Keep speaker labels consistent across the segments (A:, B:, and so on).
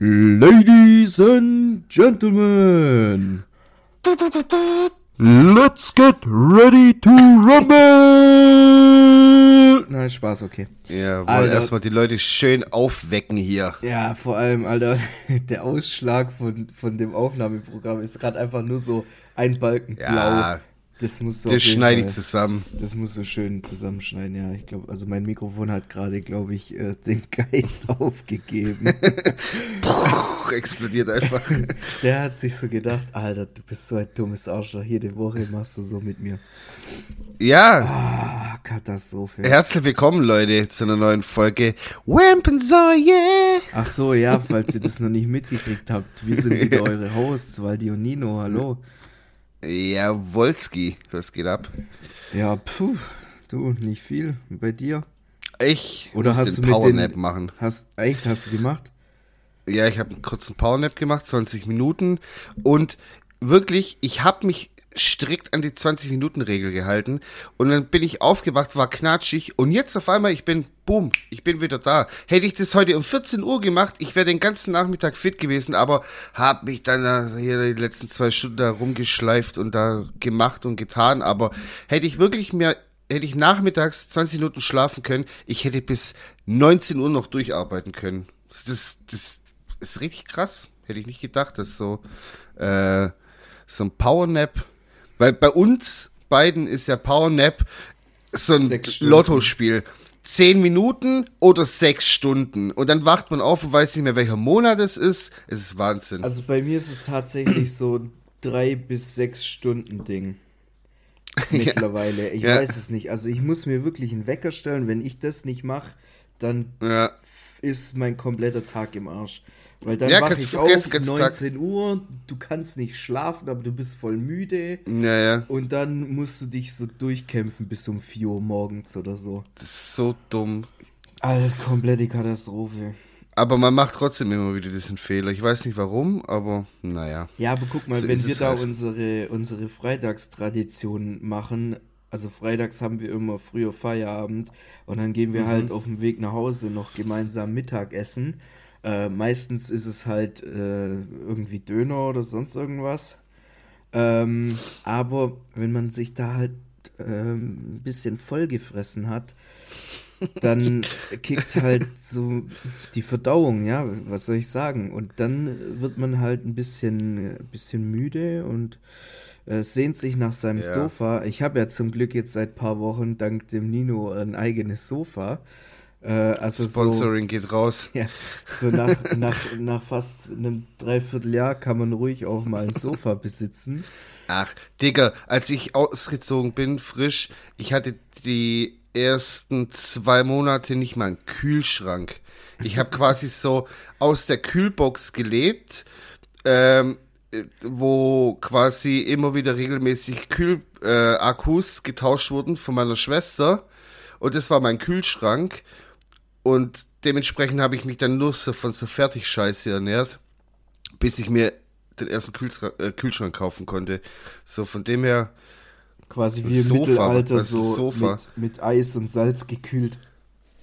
A: Ladies and Gentlemen, let's get ready to rumble! Nein, Spaß, okay.
B: Ja, wollen erstmal die Leute schön aufwecken hier.
A: Ja, vor allem, Alter, der Ausschlag von, von dem Aufnahmeprogramm ist gerade einfach nur so ein Balken blau.
B: Das muss so Das schneide ich zusammen.
A: Das muss so schön zusammenschneiden, ja. Ich glaube, also mein Mikrofon hat gerade, glaube ich, äh, den Geist aufgegeben.
B: Puh, explodiert einfach.
A: Der hat sich so gedacht, Alter, du bist so ein dummes Arschloch. Jede Woche machst du so mit mir.
B: Ja.
A: Ah, Katastrophe.
B: Herzlich willkommen, Leute, zu einer neuen Folge Wampensaw, yeah.
A: Ach so, ja, falls ihr das noch nicht mitgekriegt habt. Wir sind wieder eure Hosts, Waldi und Nino, hallo.
B: Ja, Wolski, was geht ab?
A: Ja, puh, du, nicht viel. Bei dir?
B: Ich
A: Oder muss hast den
B: du Powernap machen.
A: Hast, echt, hast du gemacht?
B: Ja, ich habe einen kurzen Powernap gemacht, 20 Minuten. Und wirklich, ich habe mich strikt an die 20-Minuten-Regel gehalten. Und dann bin ich aufgewacht, war knatschig. Und jetzt auf einmal, ich bin, boom, ich bin wieder da. Hätte ich das heute um 14 Uhr gemacht, ich wäre den ganzen Nachmittag fit gewesen, aber habe mich dann hier die letzten zwei Stunden da rumgeschleift und da gemacht und getan. Aber hätte ich wirklich mir, hätte ich nachmittags 20 Minuten schlafen können, ich hätte bis 19 Uhr noch durcharbeiten können. Das, das, das ist richtig krass. Hätte ich nicht gedacht, dass so, äh, so ein Powernap weil bei uns beiden ist ja Power Nap so ein Lottospiel. Zehn Minuten oder sechs Stunden. Und dann wacht man auf und weiß nicht mehr, welcher Monat es ist. Es ist Wahnsinn.
A: Also bei mir ist es tatsächlich so drei bis sechs Stunden Ding. Mittlerweile. Ich ja. weiß es nicht. Also ich muss mir wirklich einen Wecker stellen. Wenn ich das nicht mache, dann ja. ist mein kompletter Tag im Arsch. Weil dann ja, wach ich auf, 19 Tag. Uhr, du kannst nicht schlafen, aber du bist voll müde.
B: Ja, ja.
A: Und dann musst du dich so durchkämpfen bis um 4 Uhr morgens oder so.
B: Das ist so dumm.
A: Alles komplette Katastrophe.
B: Aber man macht trotzdem immer wieder diesen Fehler. Ich weiß nicht warum, aber naja.
A: Ja, aber guck mal, so wenn wir da halt. unsere, unsere Freitagstradition machen, also freitags haben wir immer früher Feierabend und dann gehen wir mhm. halt auf dem Weg nach Hause noch gemeinsam Mittagessen. Äh, meistens ist es halt äh, irgendwie Döner oder sonst irgendwas. Ähm, aber wenn man sich da halt ähm, ein bisschen vollgefressen hat, dann kickt halt so die Verdauung, ja, was soll ich sagen? Und dann wird man halt ein bisschen, bisschen müde und äh, sehnt sich nach seinem ja. Sofa. Ich habe ja zum Glück jetzt seit ein paar Wochen dank dem Nino ein eigenes Sofa. Äh, also
B: Sponsoring
A: so,
B: geht raus.
A: Ja, so nach, nach, nach fast einem Dreivierteljahr kann man ruhig auch mal ein Sofa besitzen.
B: Ach, Digga, als ich ausgezogen bin, frisch, ich hatte die ersten zwei Monate nicht mal einen Kühlschrank. Ich habe quasi so aus der Kühlbox gelebt, ähm, wo quasi immer wieder regelmäßig Kühlakkus äh, getauscht wurden von meiner Schwester. Und das war mein Kühlschrank. Und dementsprechend habe ich mich dann nur so von so Fertigscheiße ernährt, bis ich mir den ersten Kühlschrank, äh, Kühlschrank kaufen konnte. So von dem her.
A: Quasi wie im Mittelalter, so mit, mit, Eis und Salz gekühlt.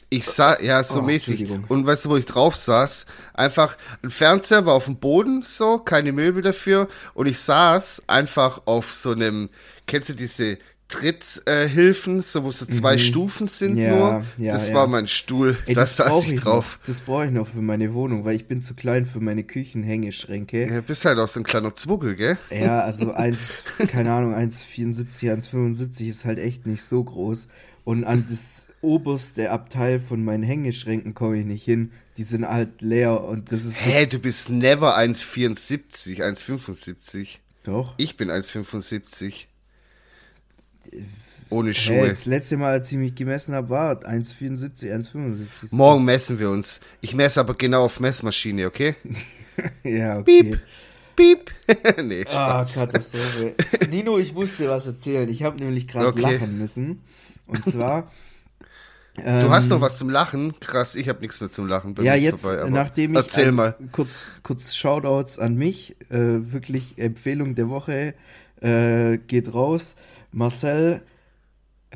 B: Ich sah, ja, so oh, mäßig. Und weißt du, wo ich drauf saß? Einfach, ein Fernseher war auf dem Boden, so, keine Möbel dafür. Und ich saß einfach auf so einem, kennst du diese Tritthilfen, äh, so wo so zwei mhm. Stufen sind ja, nur. Ja, das ja. war mein Stuhl. Ey, das da saß ich drauf.
A: Noch. Das brauche ich noch für meine Wohnung, weil ich bin zu klein für meine Küchenhängeschränke.
B: Ja, bist halt auch so ein kleiner Zwuggel, gell?
A: Ja, also eins, keine Ahnung, 1,74, 1,75 ist halt echt nicht so groß. Und an das oberste Abteil von meinen Hängeschränken komme ich nicht hin. Die sind halt leer und das ist.
B: Hä, du bist never 1,74, 1,75.
A: Doch.
B: Ich bin 1,75. Ohne Schuhe. Hey,
A: das letzte Mal, als ich mich gemessen habe, war 1,74, 1,75.
B: Morgen messen wir uns. Ich messe aber genau auf Messmaschine, okay?
A: ja, okay.
B: Piep. Piep.
A: nee, Ah, Katastrophe. Nino, ich musste was erzählen. Ich habe nämlich gerade okay. lachen müssen. Und zwar.
B: Ähm, du hast doch was zum Lachen? Krass, ich habe nichts mehr zum Lachen.
A: ja, jetzt, vorbei, nachdem ich.
B: Erzähl also, mal.
A: Kurz, kurz Shoutouts an mich. Äh, wirklich Empfehlung der Woche. Äh, geht raus. Marcel,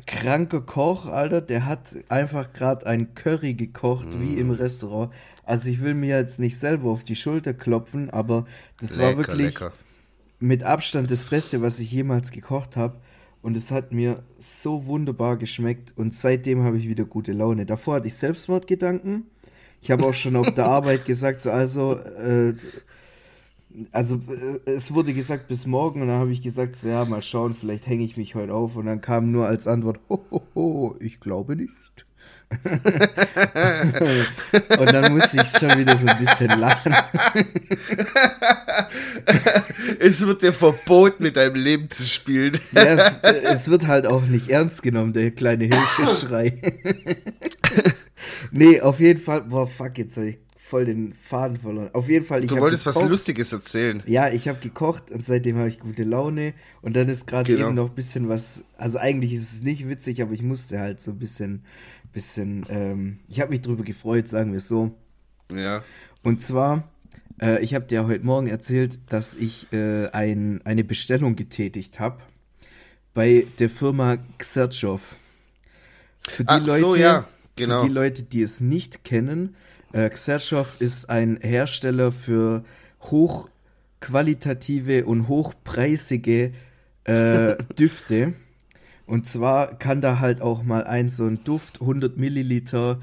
A: kranker Koch, Alter, der hat einfach gerade ein Curry gekocht, mm. wie im Restaurant. Also ich will mir jetzt nicht selber auf die Schulter klopfen, aber das lecker, war wirklich lecker. mit Abstand das Beste, was ich jemals gekocht habe. Und es hat mir so wunderbar geschmeckt. Und seitdem habe ich wieder gute Laune. Davor hatte ich Selbstmordgedanken. Ich habe auch schon auf der Arbeit gesagt, so also, äh, also äh, es wurde gesagt bis morgen und dann habe ich gesagt, ja, mal schauen, vielleicht hänge ich mich heute auf. Und dann kam nur als Antwort, ho, ho, ho, ich glaube nicht. und dann musste ich schon wieder so ein bisschen lachen.
B: es wird dir verboten, mit deinem Leben zu spielen.
A: ja, es, es, wird halt auch nicht ernst genommen, der kleine Hilfeschrei. nee, auf jeden Fall, boah, fuck, jetzt habe ich voll den Faden verloren. Auf jeden Fall, ich
B: Du wolltest gekocht. was Lustiges erzählen.
A: Ja, ich habe gekocht und seitdem habe ich gute Laune. Und dann ist gerade genau. eben noch ein bisschen was, also eigentlich ist es nicht witzig, aber ich musste halt so ein bisschen bisschen, ähm, ich habe mich drüber gefreut, sagen wir es so.
B: Ja.
A: Und zwar, äh, ich habe dir heute Morgen erzählt, dass ich äh, ein, eine Bestellung getätigt habe bei der Firma Xertschow. Für die Ach, Leute, so, ja. genau. für die Leute, die es nicht kennen, äh, Xertschow ist ein Hersteller für hochqualitative und hochpreisige äh, Düfte. Und zwar kann da halt auch mal ein so ein Duft 100 Milliliter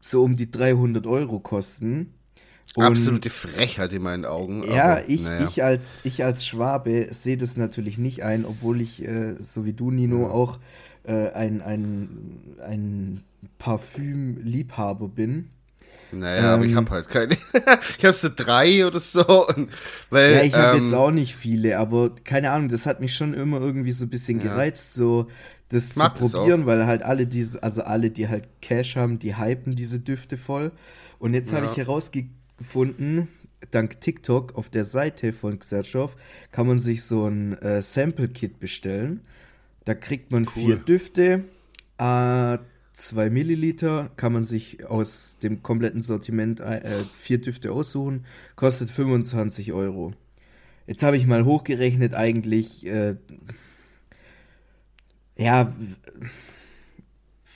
A: so um die 300 Euro kosten.
B: Und Absolute Frechheit in meinen Augen.
A: Ja, aber, ich, naja. ich, als, ich als Schwabe sehe das natürlich nicht ein, obwohl ich, äh, so wie du, Nino, auch äh, ein, ein, ein Parfüm-Liebhaber bin.
B: Naja, ähm, aber ich habe halt keine. ich habe so drei oder so. Und, weil,
A: ja, ich habe ähm, jetzt auch nicht viele, aber keine Ahnung, das hat mich schon immer irgendwie so ein bisschen gereizt, ja. so das zu probieren, weil halt alle diese, also alle, die halt Cash haben, die hypen diese Düfte voll. Und jetzt ja. habe ich herausgefunden, dank TikTok auf der Seite von Xertschow kann man sich so ein äh, Sample-Kit bestellen. Da kriegt man cool. vier Düfte, äh, 2 Milliliter, kann man sich aus dem kompletten Sortiment äh, vier Düfte aussuchen, kostet 25 Euro. Jetzt habe ich mal hochgerechnet, eigentlich, äh, ja,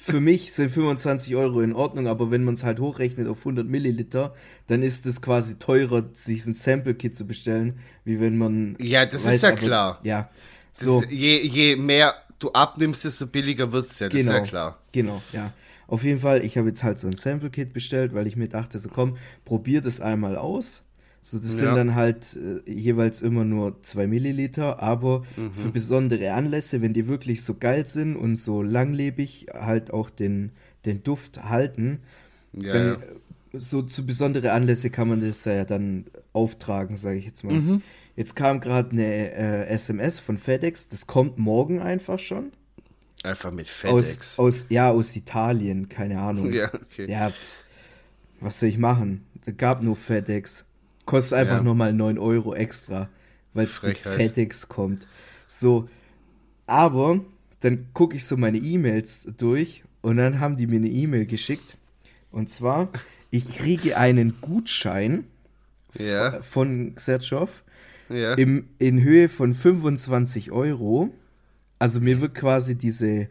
A: für mich sind 25 Euro in Ordnung, aber wenn man es halt hochrechnet auf 100 Milliliter, dann ist es quasi teurer, sich ein Sample-Kit zu bestellen, wie wenn man.
B: Ja, das weiß, ist ja aber, klar.
A: Ja.
B: So. je, je mehr du abnimmst, desto billiger wird es ja, das
A: genau,
B: ist ja klar.
A: Genau, ja. Auf jeden Fall, ich habe jetzt halt so ein Sample-Kit bestellt, weil ich mir dachte, so komm, probier das einmal aus. So, das ja. sind dann halt äh, jeweils immer nur 2 Milliliter, aber mhm. für besondere Anlässe, wenn die wirklich so geil sind und so langlebig halt auch den, den Duft halten, ja, dann ja. so zu besondere Anlässe kann man das ja dann auftragen, sage ich jetzt mal. Mhm. Jetzt kam gerade eine äh, SMS von FedEx, das kommt morgen einfach schon.
B: Einfach mit FedEx.
A: Aus, aus, ja, aus Italien, keine Ahnung. Ja, okay. Ja, was soll ich machen? Es gab nur FedEx. Kostet einfach ja. nochmal 9 Euro extra, weil es mit FedEx kommt. So, aber dann gucke ich so meine E-Mails durch und dann haben die mir eine E-Mail geschickt. Und zwar, ich kriege einen Gutschein ja. von Xertschow ja. im, in Höhe von 25 Euro. Also mir wird quasi diese,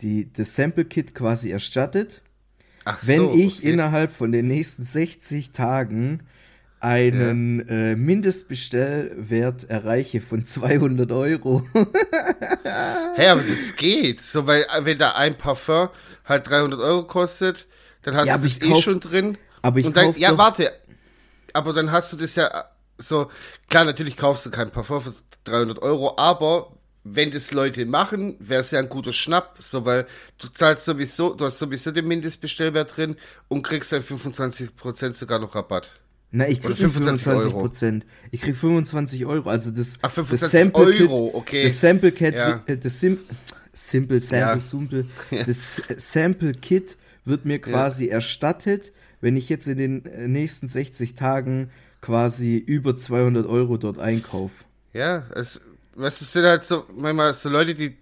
A: die, das Sample-Kit quasi erstattet. Ach wenn so, ich okay. innerhalb von den nächsten 60 Tagen einen ja. äh, Mindestbestellwert erreiche von 200 Euro.
B: hey, aber das geht. So, weil, wenn da ein Parfum halt 300 Euro kostet, dann hast ja, du das eh kauf, schon drin.
A: Aber ich
B: und dann, Ja, warte. Aber dann hast du das ja so, klar, natürlich kaufst du kein Parfum für 300 Euro, aber wenn das Leute machen, wäre es ja ein guter Schnapp, so, weil du zahlst sowieso, du hast sowieso den Mindestbestellwert drin und kriegst dann 25% sogar noch Rabatt.
A: Na, ich krieg 25 Prozent. Ich krieg 25 Euro. Also das,
B: Ach, 25 das Sample Euro,
A: Kit,
B: okay.
A: Das Sample Kit, ja. Äh, das Sim, Simple Sample, ja. Simple, das Sample Kit wird mir quasi erstattet, wenn ich jetzt in den äh, nächsten 60 Tagen quasi über 200 Euro dort einkaufe.
B: Ja, es, was ist denn halt so, manchmal so Leute, die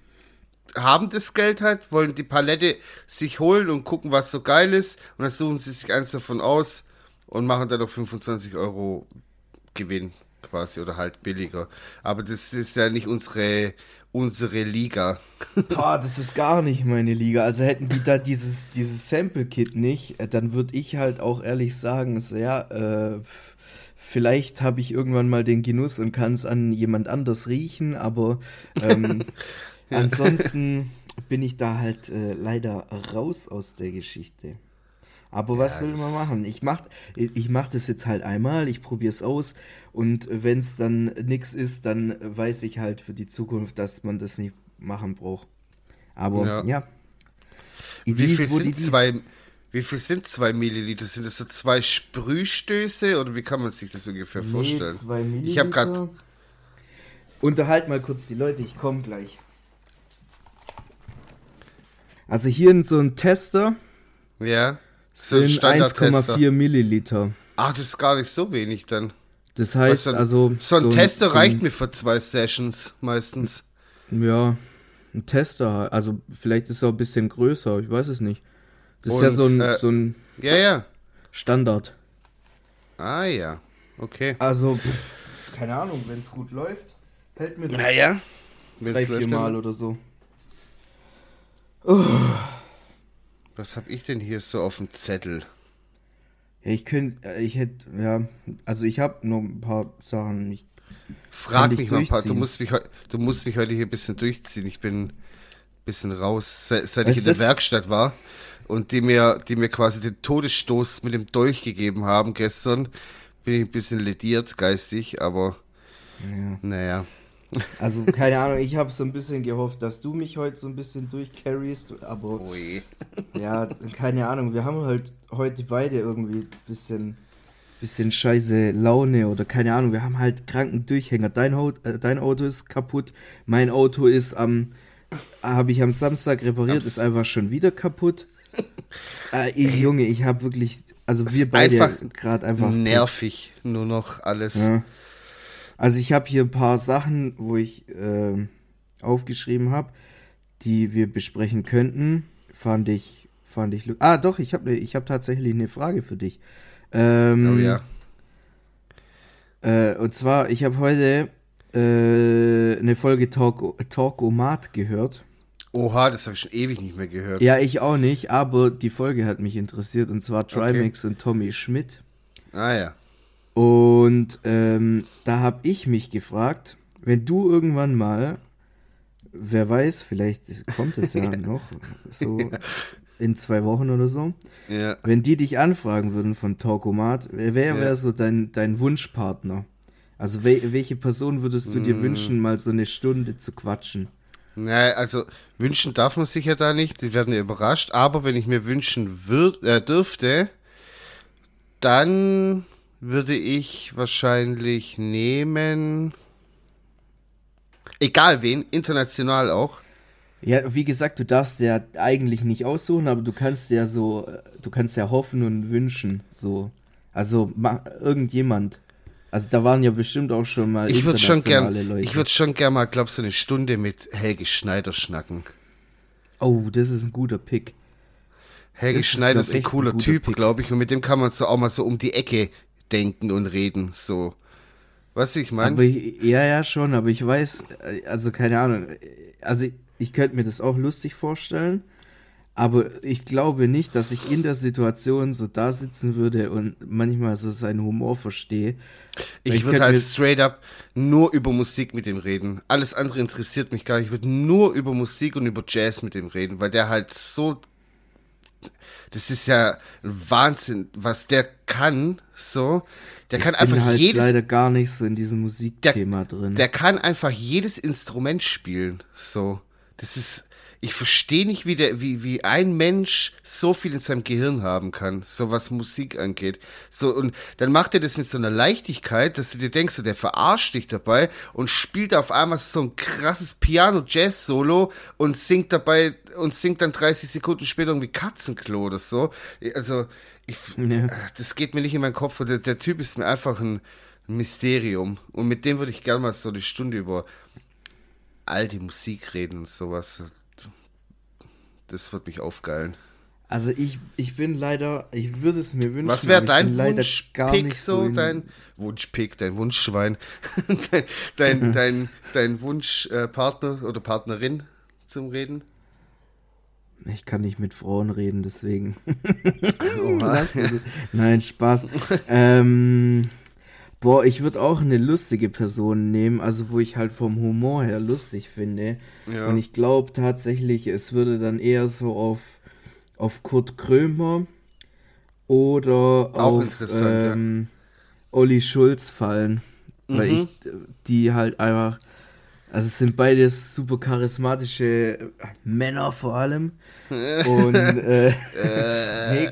B: haben das Geld halt, wollen die Palette sich holen und gucken, was so geil ist und dann suchen sie sich eins davon aus und machen dann noch 25 Euro Gewinn. quasi oder halt billiger. Aber das ist ja nicht unsere unsere Liga.
A: Boah, das ist gar nicht meine Liga. Also hätten die da dieses, dieses Sample-Kit nicht, äh, dann würde ich halt auch ehrlich sagen, sehr, äh, vielleicht habe ich irgendwann mal den Genuss und kann es an jemand anders riechen, aber ähm, ja. ansonsten bin ich da halt äh, leider raus aus der Geschichte. Aber ja, was will man machen? Ich mach, ich mach das jetzt halt einmal, ich probiere es aus und wenn es dann nichts ist, dann weiß ich halt für die Zukunft, dass man das nicht machen braucht. Aber ja. ja.
B: Wie viel, sind zwei, wie viel sind zwei Milliliter? Sind das so zwei Sprühstöße oder wie kann man sich das ungefähr nee, vorstellen? Zwei Milliliter. Ich habe gerade.
A: Unterhalt mal kurz die Leute, ich komme gleich. Also hier in so ein Tester.
B: Ja.
A: So sind 1,4 Milliliter.
B: Ach, das ist gar nicht so wenig dann.
A: Das heißt dann, also.
B: So ein so Tester so reicht mir für zwei Sessions meistens.
A: Ja, ein Tester, also vielleicht ist er ein bisschen größer, ich weiß es nicht. Das Und, ist ja so ein, äh, so ein
B: ja, ja.
A: Standard.
B: Ah ja, okay.
A: Also, pff, keine Ahnung, wenn es gut läuft, hält mir das.
B: Naja,
A: drei, vier Mal oder so.
B: Oh. Was habe ich denn hier so auf dem Zettel?
A: Ja, ich könnte, äh, ich hätte, ja, also ich habe noch ein paar Sachen. Ich
B: Frag mich mal ein paar, du musst mich, du musst mich heute hier ein bisschen durchziehen. Ich bin ein bisschen raus, seit, seit ich in der Werkstatt war und die mir, die mir quasi den Todesstoß mit dem Dolch gegeben haben gestern, bin ich ein bisschen lediert geistig, aber ja. naja.
A: Also, keine Ahnung, ich habe so ein bisschen gehofft, dass du mich heute so ein bisschen durchcarryst, aber. Ui. Ja, keine Ahnung, wir haben halt heute beide irgendwie ein bisschen, bisschen scheiße Laune oder keine Ahnung, wir haben halt kranken Durchhänger. Dein, äh, dein Auto ist kaputt, mein Auto ist am. habe ich am Samstag repariert, ist einfach schon wieder kaputt. Äh, Junge, ich habe wirklich. Also, wir beide gerade einfach.
B: Nervig, nur noch alles.
A: Ja. Also ich habe hier ein paar Sachen, wo ich äh, aufgeschrieben habe, die wir besprechen könnten. Fand ich, fand ich. Ah, doch, ich habe ich hab tatsächlich eine Frage für dich. Ähm, oh ja. Äh, und zwar, ich habe heute äh, eine Folge Talk, Talkomat gehört.
B: Oha, das habe ich schon ewig nicht mehr gehört.
A: Ja, ich auch nicht, aber die Folge hat mich interessiert und zwar Trimax okay. und Tommy Schmidt.
B: Ah ja.
A: Und ähm, da habe ich mich gefragt, wenn du irgendwann mal, wer weiß, vielleicht kommt es ja, noch, so in zwei Wochen oder so,
B: ja.
A: wenn die dich anfragen würden von Talkomat, wer wäre ja. so dein, dein Wunschpartner? Also we welche Person würdest du dir mm. wünschen, mal so eine Stunde zu quatschen?
B: Naja, also wünschen darf man sich ja da nicht, die werden ja überrascht, aber wenn ich mir wünschen äh, dürfte, dann würde ich wahrscheinlich nehmen. Egal wen, international auch.
A: Ja, wie gesagt, du darfst ja eigentlich nicht aussuchen, aber du kannst ja so, du kannst ja hoffen und wünschen, so. Also irgendjemand. Also da waren ja bestimmt auch schon mal
B: ich würde schon gern, Leute. Ich würde schon gern mal, glaubst du, eine Stunde mit Helge Schneider schnacken.
A: Oh, das ist ein guter Pick.
B: Helge das Schneider ist, glaub, ist ein cooler ein Typ, glaube ich, und mit dem kann man so auch mal so um die Ecke denken und reden, so. Was ich meine?
A: Ja, ja, schon, aber ich weiß, äh, also keine Ahnung, also ich, ich könnte mir das auch lustig vorstellen, aber ich glaube nicht, dass ich in der Situation so da sitzen würde und manchmal so seinen Humor verstehe.
B: Ich würde halt straight up nur über Musik mit ihm reden. Alles andere interessiert mich gar nicht. Ich würde nur über Musik und über Jazz mit ihm reden, weil der halt so das ist ja Wahnsinn, was der kann, so. Der ich kann einfach halt jedes.
A: leider gar nicht so in diesem Musikthema
B: der,
A: drin.
B: Der kann einfach jedes Instrument spielen, so. Das ist, ich verstehe nicht, wie, der, wie, wie ein Mensch so viel in seinem Gehirn haben kann, so was Musik angeht. So, und dann macht er das mit so einer Leichtigkeit, dass du dir denkst, der verarscht dich dabei und spielt auf einmal so ein krasses Piano-Jazz-Solo und singt dabei und singt dann 30 Sekunden später irgendwie Katzenklo oder so. Also, ich, ja. das geht mir nicht in meinen Kopf. Der, der Typ ist mir einfach ein Mysterium. Und mit dem würde ich gerne mal so eine Stunde über alte Musik reden und sowas. Das wird mich aufgeilen.
A: Also ich, ich bin leider, ich würde es mir wünschen.
B: Was wäre dein
A: Wunschpick
B: so, so dein Wunschpick, dein Wunschschwein, dein, dein, dein, dein Wunschpartner äh, oder Partnerin zum Reden?
A: Ich kann nicht mit Frauen reden, deswegen. Nein, Spaß. ähm, boah, ich würde auch eine lustige Person nehmen, also wo ich halt vom Humor her lustig finde. Ja. Und ich glaube tatsächlich, es würde dann eher so auf auf Kurt Krömer oder Auch auf ähm, ja. Olli Schulz fallen. Mhm. Weil ich die halt einfach. Also es sind beides super charismatische Männer vor allem. Und äh, hey,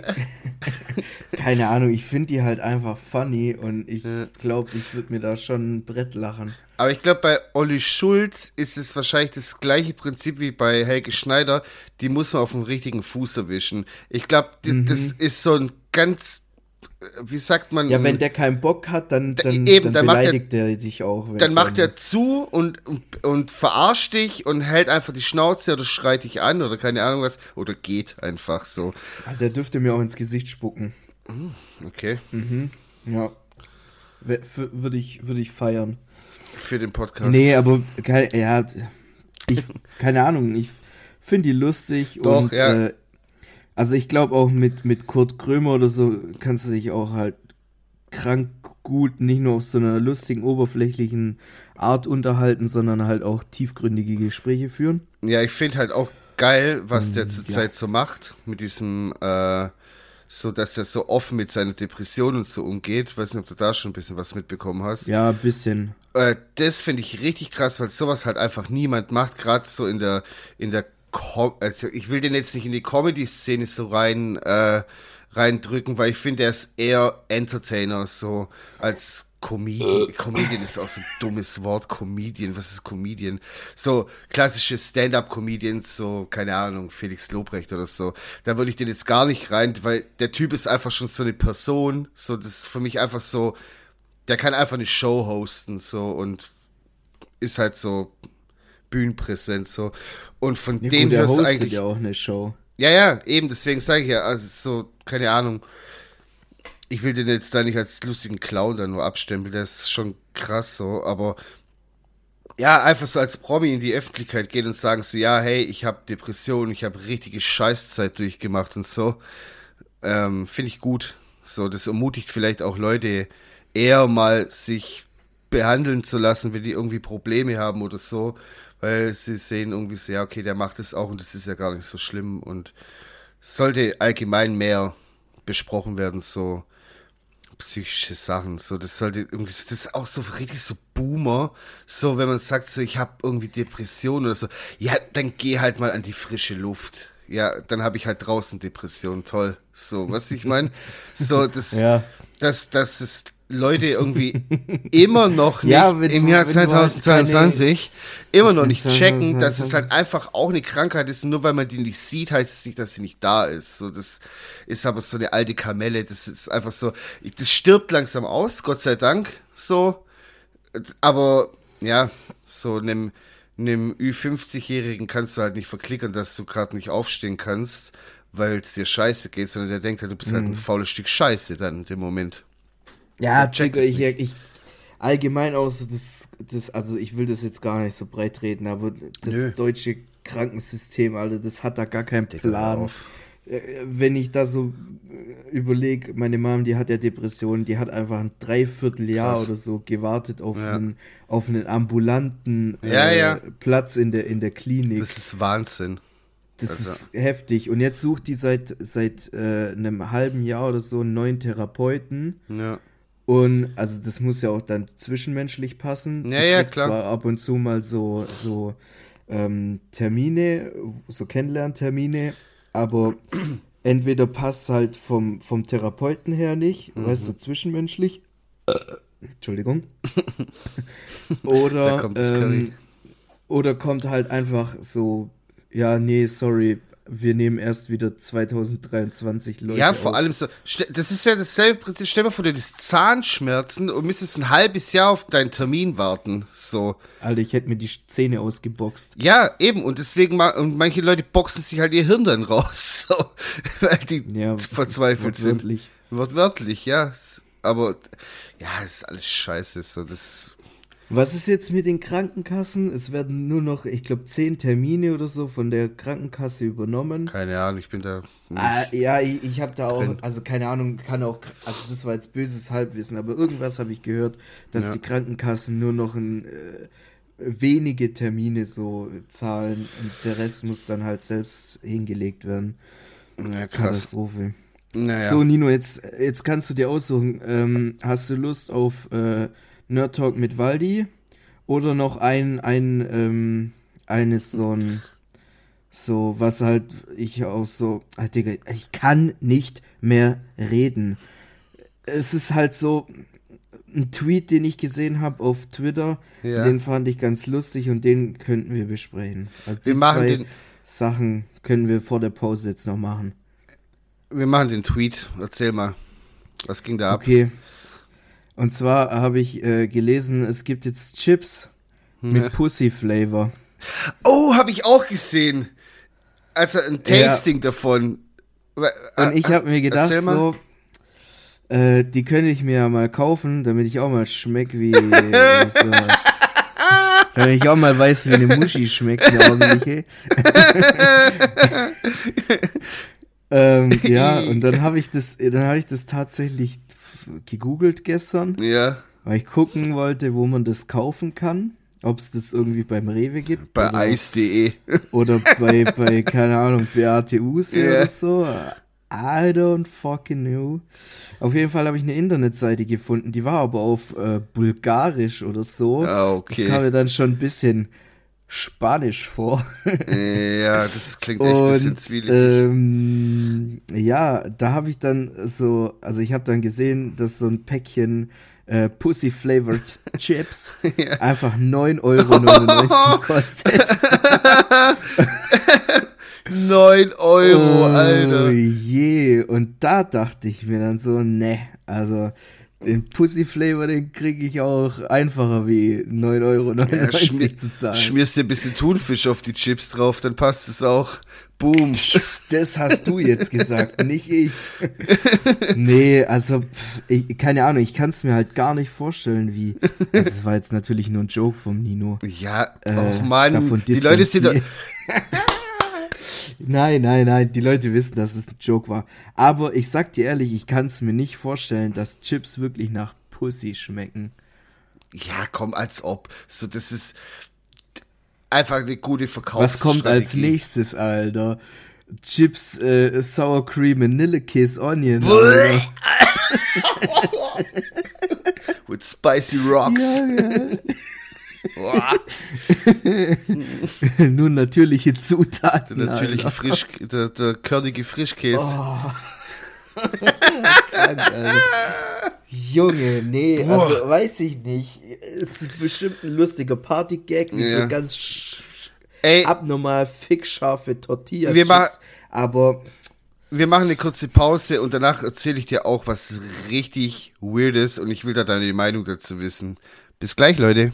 A: keine Ahnung, ich finde die halt einfach funny und ich glaube, ich würde mir da schon ein Brett lachen.
B: Aber ich glaube, bei Olli Schulz ist es wahrscheinlich das gleiche Prinzip wie bei Helge Schneider. Die muss man auf dem richtigen Fuß erwischen. Ich glaube, mhm. das ist so ein ganz, wie sagt man?
A: Ja, wenn der keinen Bock hat, dann, dann, eben, dann, dann beleidigt er, er dich auch.
B: Dann macht er zu und, und, und verarscht dich und hält einfach die Schnauze oder schreit dich an oder keine Ahnung was. Oder geht einfach so.
A: Ah, der dürfte mir auch ins Gesicht spucken.
B: Hm, okay.
A: Mhm. Ja. Würde ich, würd ich feiern
B: für den Podcast.
A: Nee, aber ja, ich, keine Ahnung, ich finde die lustig
B: Doch,
A: und
B: ja.
A: äh, also ich glaube auch mit, mit Kurt Krömer oder so kannst du dich auch halt krank gut nicht nur auf so einer lustigen, oberflächlichen Art unterhalten, sondern halt auch tiefgründige Gespräche führen.
B: Ja, ich finde halt auch geil, was der zurzeit ja. so macht mit diesem äh, so dass er so offen mit seiner Depression und so umgeht. Weiß nicht, ob du da schon ein bisschen was mitbekommen hast.
A: Ja, ein bisschen.
B: Äh, das finde ich richtig krass, weil sowas halt einfach niemand macht, gerade so in der, in der, Com also ich will den jetzt nicht in die Comedy-Szene so rein, äh, reindrücken, weil ich finde, er ist eher Entertainer, so als Comedian. Comedian ist auch so ein dummes Wort. Comedian, was ist Comedian? So klassische Stand-up-Comedians, so, keine Ahnung, Felix Lobrecht oder so. Da würde ich den jetzt gar nicht rein, weil der Typ ist einfach schon so eine Person. So, das ist für mich einfach so, der kann einfach eine Show hosten, so, und ist halt so bühnenpräsent, so. Und von ja, dem
A: hörst du eigentlich. ja auch eine Show.
B: Ja, ja, eben, deswegen sage ich ja, also so, keine Ahnung ich will den jetzt da nicht als lustigen Clown da nur abstempeln, das ist schon krass so, aber ja, einfach so als Promi in die Öffentlichkeit gehen und sagen so, ja, hey, ich habe Depressionen, ich habe richtige Scheißzeit durchgemacht und so, ähm, finde ich gut. So, das ermutigt vielleicht auch Leute eher mal sich behandeln zu lassen, wenn die irgendwie Probleme haben oder so, weil sie sehen irgendwie so, ja, okay, der macht es auch und das ist ja gar nicht so schlimm und sollte allgemein mehr besprochen werden, so psychische Sachen. So, das sollte irgendwie, das ist auch so richtig so Boomer. So, wenn man sagt, so, ich habe irgendwie Depressionen oder so. Ja, dann geh halt mal an die frische Luft. Ja, dann habe ich halt draußen Depressionen. Toll. So, was ich meine? So, das, ja. das, das ist Leute irgendwie immer noch nicht ja, im Jahr 2022 keine, immer noch nicht checken, dass es halt einfach auch eine Krankheit ist. Nur weil man die nicht sieht, heißt es nicht, dass sie nicht da ist. So, das ist aber so eine alte Kamelle. Das ist einfach so, das stirbt langsam aus, Gott sei Dank. So, aber ja, so einem, einem Ü50-Jährigen kannst du halt nicht verklickern, dass du gerade nicht aufstehen kannst, weil es dir scheiße geht, sondern der denkt halt, du bist mhm. halt ein mhm. faules Stück Scheiße dann in dem Moment.
A: Ja, Digga, ich, ich, allgemein auch so das, das, also ich will das jetzt gar nicht so breit reden, aber das Nö. deutsche Krankensystem, Alter, das hat da gar keinen Digga, Plan. Auf. Äh, wenn ich da so äh, überlege, meine Mom, die hat ja Depressionen, die hat einfach ein Dreivierteljahr Krass. oder so gewartet auf, ja. einen, auf einen ambulanten
B: ja, äh, ja.
A: Platz in der, in der Klinik.
B: Das ist Wahnsinn.
A: Das also. ist heftig. Und jetzt sucht die seit, seit äh, einem halben Jahr oder so einen neuen Therapeuten.
B: Ja.
A: Und also das muss ja auch dann zwischenmenschlich passen.
B: Ja, ja, klar.
A: Zwar ab und zu mal so, so ähm, Termine, so Kennenlerntermine, aber entweder passt halt vom, vom Therapeuten her nicht, mhm. weißt du, zwischenmenschlich. Entschuldigung. oder, kommt ähm, oder kommt halt einfach so, ja, nee, sorry, wir nehmen erst wieder 2023
B: Leute Ja, vor auf. allem so, das ist ja dasselbe Prinzip, stell dir mal vor, du hast Zahnschmerzen und müsstest ein halbes Jahr auf deinen Termin warten, so.
A: Alter, ich hätte mir die Zähne ausgeboxt.
B: Ja, eben, und deswegen, und manche Leute boxen sich halt ihr Hirn dann raus, so, weil die ja, verzweifelt wortwörtlich. sind. Wortwörtlich, ja, aber, ja, ist alles scheiße, so, das
A: was ist jetzt mit den Krankenkassen? Es werden nur noch, ich glaube, zehn Termine oder so von der Krankenkasse übernommen.
B: Keine Ahnung, ich bin da.
A: Ah, ja, ich, ich habe da auch, also keine Ahnung, kann auch, also das war jetzt böses Halbwissen, aber irgendwas habe ich gehört, dass ja. die Krankenkassen nur noch ein, äh, wenige Termine so zahlen und der Rest muss dann halt selbst hingelegt werden. Ja, krass. Katastrophe. Naja. So, Nino, jetzt, jetzt kannst du dir aussuchen, ähm, hast du Lust auf äh, Nerd Talk mit Waldi oder noch ein, ein, ähm, eines so ein, so, was halt ich auch so, ah, Digga, ich kann nicht mehr reden. Es ist halt so ein Tweet, den ich gesehen habe auf Twitter, ja. den fand ich ganz lustig und den könnten wir besprechen. Also wir machen zwei den Sachen können wir vor der Pause jetzt noch machen.
B: Wir machen den Tweet. Erzähl mal. Was ging da
A: ab? Okay. Und zwar habe ich äh, gelesen, es gibt jetzt Chips mit ja. Pussy Flavor.
B: Oh, habe ich auch gesehen. Also ein Tasting ja. davon.
A: Und ich habe mir gedacht, so, äh, die könnte ich mir ja mal kaufen, damit ich auch mal schmeck wie. so, damit ich auch mal weiß, wie eine Muschi schmeckt, ordentliche. ähm, ja, und dann habe ich das, dann habe ich das tatsächlich gegoogelt gestern.
B: Ja.
A: Weil ich gucken wollte, wo man das kaufen kann. Ob es das irgendwie beim Rewe gibt.
B: Bei eis.de.
A: Oder bei, bei, keine Ahnung, BATUs yeah. oder so. I don't fucking know. Auf jeden Fall habe ich eine Internetseite gefunden, die war aber auf äh, Bulgarisch oder so.
B: Ah, okay.
A: Das kam mir dann schon ein bisschen Spanisch vor.
B: ja, das klingt echt ein bisschen zwielig.
A: Ähm, ja, da habe ich dann so, also ich habe dann gesehen, dass so ein Päckchen äh, Pussy Flavored Chips ja. einfach 9,99 Euro kostet.
B: 9 Euro, oh, Alter.
A: je, und da dachte ich mir dann so, ne, also den Pussy-Flavor, den kriege ich auch einfacher wie 9,99 Euro ja, zu zahlen.
B: Schmierst dir ein bisschen Thunfisch auf die Chips drauf, dann passt es auch. Boom.
A: Das hast du jetzt gesagt, nicht ich. Nee, also, ich, keine Ahnung, ich kann es mir halt gar nicht vorstellen, wie. Also, das war jetzt natürlich nur ein Joke vom Nino.
B: Ja, äh, oh Mann, die Leute sind doch.
A: Nein, nein, nein, die Leute wissen, dass es ein Joke war. Aber ich sag dir ehrlich, ich kann es mir nicht vorstellen, dass Chips wirklich nach Pussy schmecken.
B: Ja, komm, als ob. So, das ist einfach eine gute Verkaufsstrategie.
A: Was kommt als nächstes, Alter? Chips, äh, Sour Cream, Vanilla Kiss, Onion.
B: With spicy rocks. Ja, ja.
A: Nur natürliche Zutaten.
B: Der natürliche Frisch, der, der körnige Frischkäse. Oh.
A: Krank, Junge, nee, Boah. also weiß ich nicht. Ist bestimmt ein lustiger Party-Gag, wie ja. so ganz Ey, abnormal fickscharfe Tortilla.
B: Wir aber wir machen eine kurze Pause und danach erzähle ich dir auch was richtig Weirdes und ich will da deine Meinung dazu wissen. Bis gleich, Leute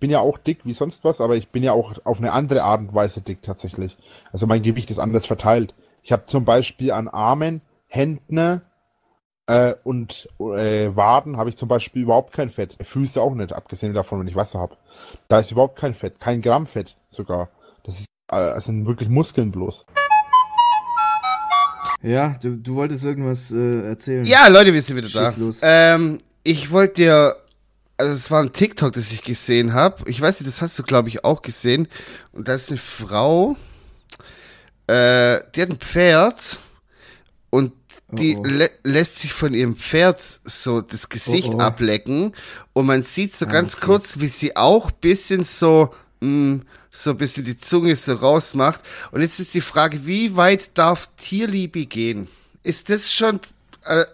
C: bin ja auch dick wie sonst was, aber ich bin ja auch auf eine andere Art und Weise dick tatsächlich. Also mein Gewicht ist anders verteilt. Ich habe zum Beispiel an Armen, Händen äh, und äh, Waden habe ich zum Beispiel überhaupt kein Fett. Füße auch nicht, abgesehen davon, wenn ich Wasser habe. Da ist überhaupt kein Fett, kein Gramm Fett sogar. Das ist äh, das sind wirklich Muskeln bloß.
A: Ja, du, du wolltest irgendwas äh, erzählen.
B: Ja, Leute, wir sind wieder Schieß da. Los. Ähm, ich wollte dir also es war ein TikTok, das ich gesehen habe. Ich weiß nicht, das hast du, glaube ich, auch gesehen. Und da ist eine Frau, äh, die hat ein Pferd und die oh oh. lä lässt sich von ihrem Pferd so das Gesicht oh, oh. ablecken und man sieht so ah, ganz okay. kurz, wie sie auch bisschen so mh, mm, so ein bisschen die Zunge so rausmacht. Und jetzt ist die Frage, wie weit darf Tierliebe gehen? Ist das schon äh,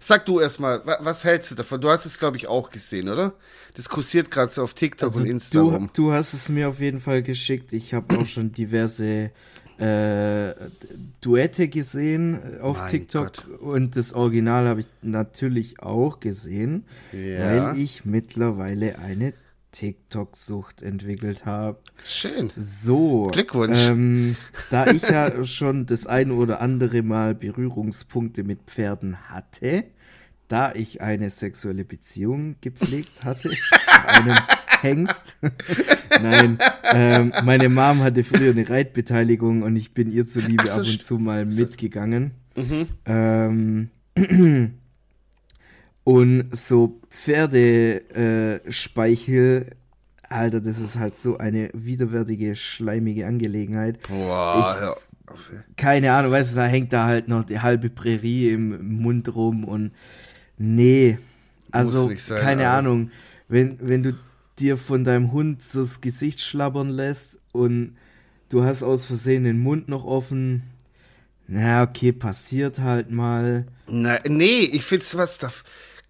B: Sag du erstmal, was hältst du davon? Du hast es, glaube ich, auch gesehen, oder? Das kursiert gerade so auf TikTok also und Insta
A: du. Du hast es mir auf jeden Fall geschickt. Ich habe auch schon diverse äh, Duette gesehen auf mein TikTok Gott. und das Original habe ich natürlich auch gesehen, ja. weil ich mittlerweile eine TikTok-Sucht entwickelt habe.
B: Schön.
A: So.
B: Glückwunsch.
A: Ähm, da ich ja schon das ein oder andere Mal Berührungspunkte mit Pferden hatte, da ich eine sexuelle Beziehung gepflegt hatte zu einem Hengst. Nein, ähm, meine Mom hatte früher eine Reitbeteiligung und ich bin ihr zuliebe so, ab und zu mal mitgegangen. Mhm. Ähm, und so Pferdespeichel, äh, Alter, das ist halt so eine widerwärtige, schleimige Angelegenheit.
B: Boah, ich, ja.
A: Keine Ahnung, weißt du, da hängt da halt noch die halbe Prärie im Mund rum und nee, also sein, keine aber. Ahnung, wenn, wenn du dir von deinem Hund so das Gesicht schlabbern lässt und du hast aus Versehen den Mund noch offen, na okay, passiert halt mal.
B: Na, nee, ich finde was darf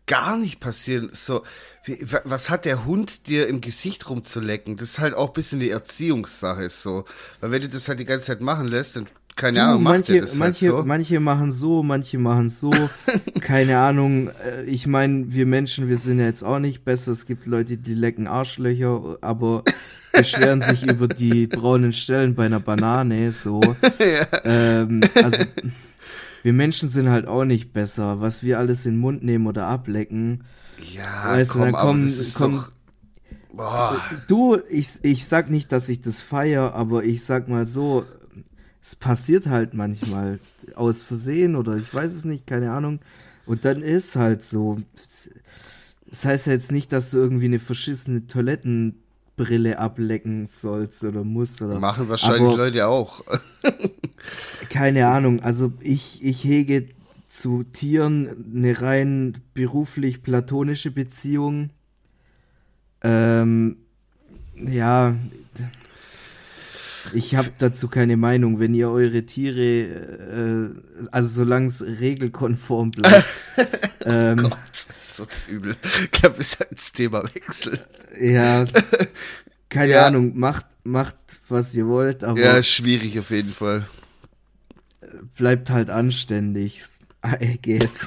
B: gar nicht passieren. So, wie, was hat der Hund dir im Gesicht rumzulecken? Das ist halt auch ein bisschen die Erziehungssache so. Weil wenn du das halt die ganze Zeit machen lässt, dann keine du, Ahnung,
A: manche,
B: das
A: halt manche,
B: halt so?
A: manche machen so, manche machen so. keine Ahnung. Äh, ich meine, wir Menschen, wir sind ja jetzt auch nicht besser. Es gibt Leute, die lecken Arschlöcher, aber beschweren sich über die braunen Stellen bei einer Banane. So. ja. ähm, also wir Menschen sind halt auch nicht besser. Was wir alles in den Mund nehmen oder ablecken.
B: Ja, weißt komm, du, dann kommen, ist kommen, doch
A: Boah. Du, ich, ich sag nicht, dass ich das feier, aber ich sag mal so, es passiert halt manchmal aus Versehen oder ich weiß es nicht, keine Ahnung. Und dann ist halt so. Das heißt ja jetzt nicht, dass du irgendwie eine verschissene Toilettenbrille ablecken sollst oder musst oder.
B: Machen wahrscheinlich Aber, Leute auch.
A: keine Ahnung. Also ich, ich hege zu Tieren eine rein beruflich platonische Beziehung. Ähm, ja, ich habe dazu keine Meinung. Wenn ihr eure Tiere, äh, also solange es regelkonform bleibt. ähm, oh
B: Das wird's übel. Ich glaube, wir sollten das Thema wechseln.
A: Ja, keine ja. Ahnung. Macht, macht, was ihr wollt, aber.
B: Ja, schwierig auf jeden Fall.
A: Bleibt halt anständig. Guess.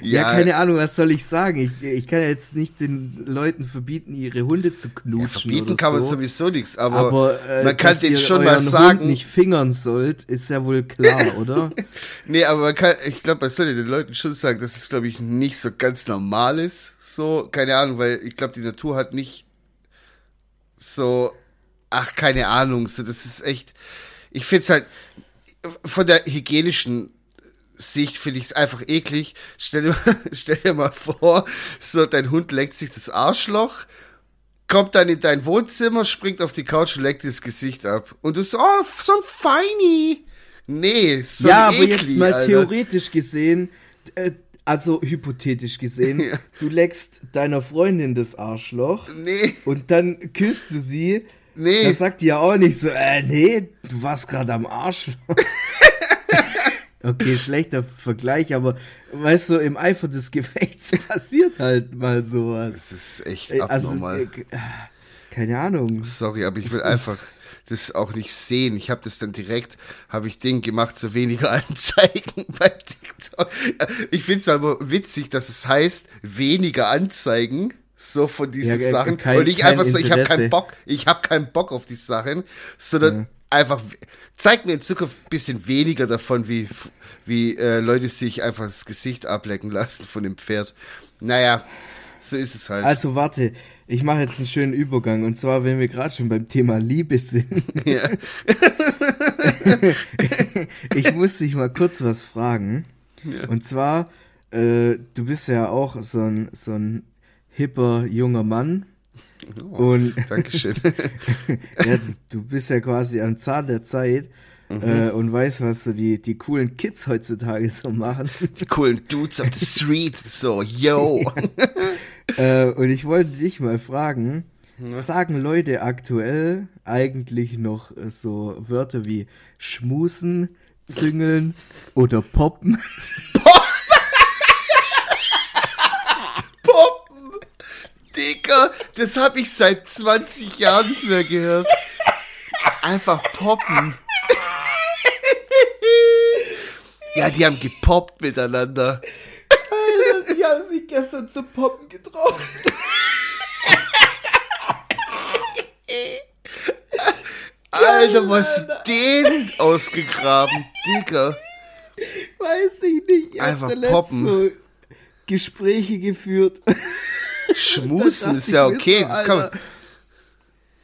A: ja, ja, keine Ahnung, was soll ich sagen? Ich, ich kann ja jetzt nicht den Leuten verbieten, ihre Hunde zu knutschen. Ja,
B: verbieten kann man
A: so.
B: sowieso nichts, aber, aber äh, man kann denen schon mal sagen. Hund
A: nicht fingern sollt, ist ja wohl klar, oder?
B: nee, aber man kann, ich glaube, man sollte den Leuten schon sagen, dass es, glaube ich, nicht so ganz normal ist. So, keine Ahnung, weil ich glaube, die Natur hat nicht so, ach, keine Ahnung, so, das ist echt, ich finde es halt, von der hygienischen Sicht finde ich es einfach eklig. Stell dir, stell dir mal vor, so dein Hund leckt sich das Arschloch, kommt dann in dein Wohnzimmer, springt auf die Couch und leckt das Gesicht ab. Und du so, oh, so ein Feini. Nee, so
A: Ja, aber eklig, jetzt mal Alter. theoretisch gesehen, äh, also hypothetisch gesehen, ja. du leckst deiner Freundin das Arschloch.
B: Nee.
A: Und dann küsst du sie.
B: Nee.
A: Da sagt die ja auch nicht so, äh, nee, du warst gerade am Arschloch. Okay, schlechter Vergleich, aber weißt du, im Eifer des Gefechts passiert halt mal sowas.
B: Das ist echt also, abnormal. Also,
A: keine Ahnung.
B: Sorry, aber ich will einfach das auch nicht sehen. Ich habe das dann direkt, habe ich Ding gemacht, so weniger Anzeigen bei TikTok. Ich finde es aber witzig, dass es heißt, weniger Anzeigen so von diesen ja, Sachen kein, und ich einfach so ich habe keinen Bock ich habe keinen Bock auf die Sachen sondern ja. einfach zeig mir in Zukunft ein bisschen weniger davon, wie, wie äh, Leute sich einfach das Gesicht ablecken lassen von dem Pferd. Naja, so ist es halt.
A: Also warte, ich mache jetzt einen schönen Übergang. Und zwar, wenn wir gerade schon beim Thema Liebe sind. Ja. ich muss dich mal kurz was fragen. Ja. Und zwar, äh, du bist ja auch so ein, so ein hipper junger Mann. Oh, und
B: Dankeschön.
A: ja, du bist ja quasi am Zahn der Zeit mhm. äh, und weißt, was so die, die coolen Kids heutzutage so machen.
B: Die coolen Dudes auf the street, so, yo.
A: äh, und ich wollte dich mal fragen, sagen Leute aktuell eigentlich noch so Wörter wie schmusen, Züngeln oder. Poppen!
B: Digga, das habe ich seit 20 Jahren nicht mehr gehört. Einfach poppen. Ja, die haben gepoppt miteinander.
A: Alter, die haben sich gestern zum Poppen getroffen.
B: Alter, was den ausgegraben, Digga.
A: Weiß ich nicht. Ich
B: Einfach poppen.
A: So Gespräche geführt.
B: Schmusen ist ja okay.
A: so,
B: Das kann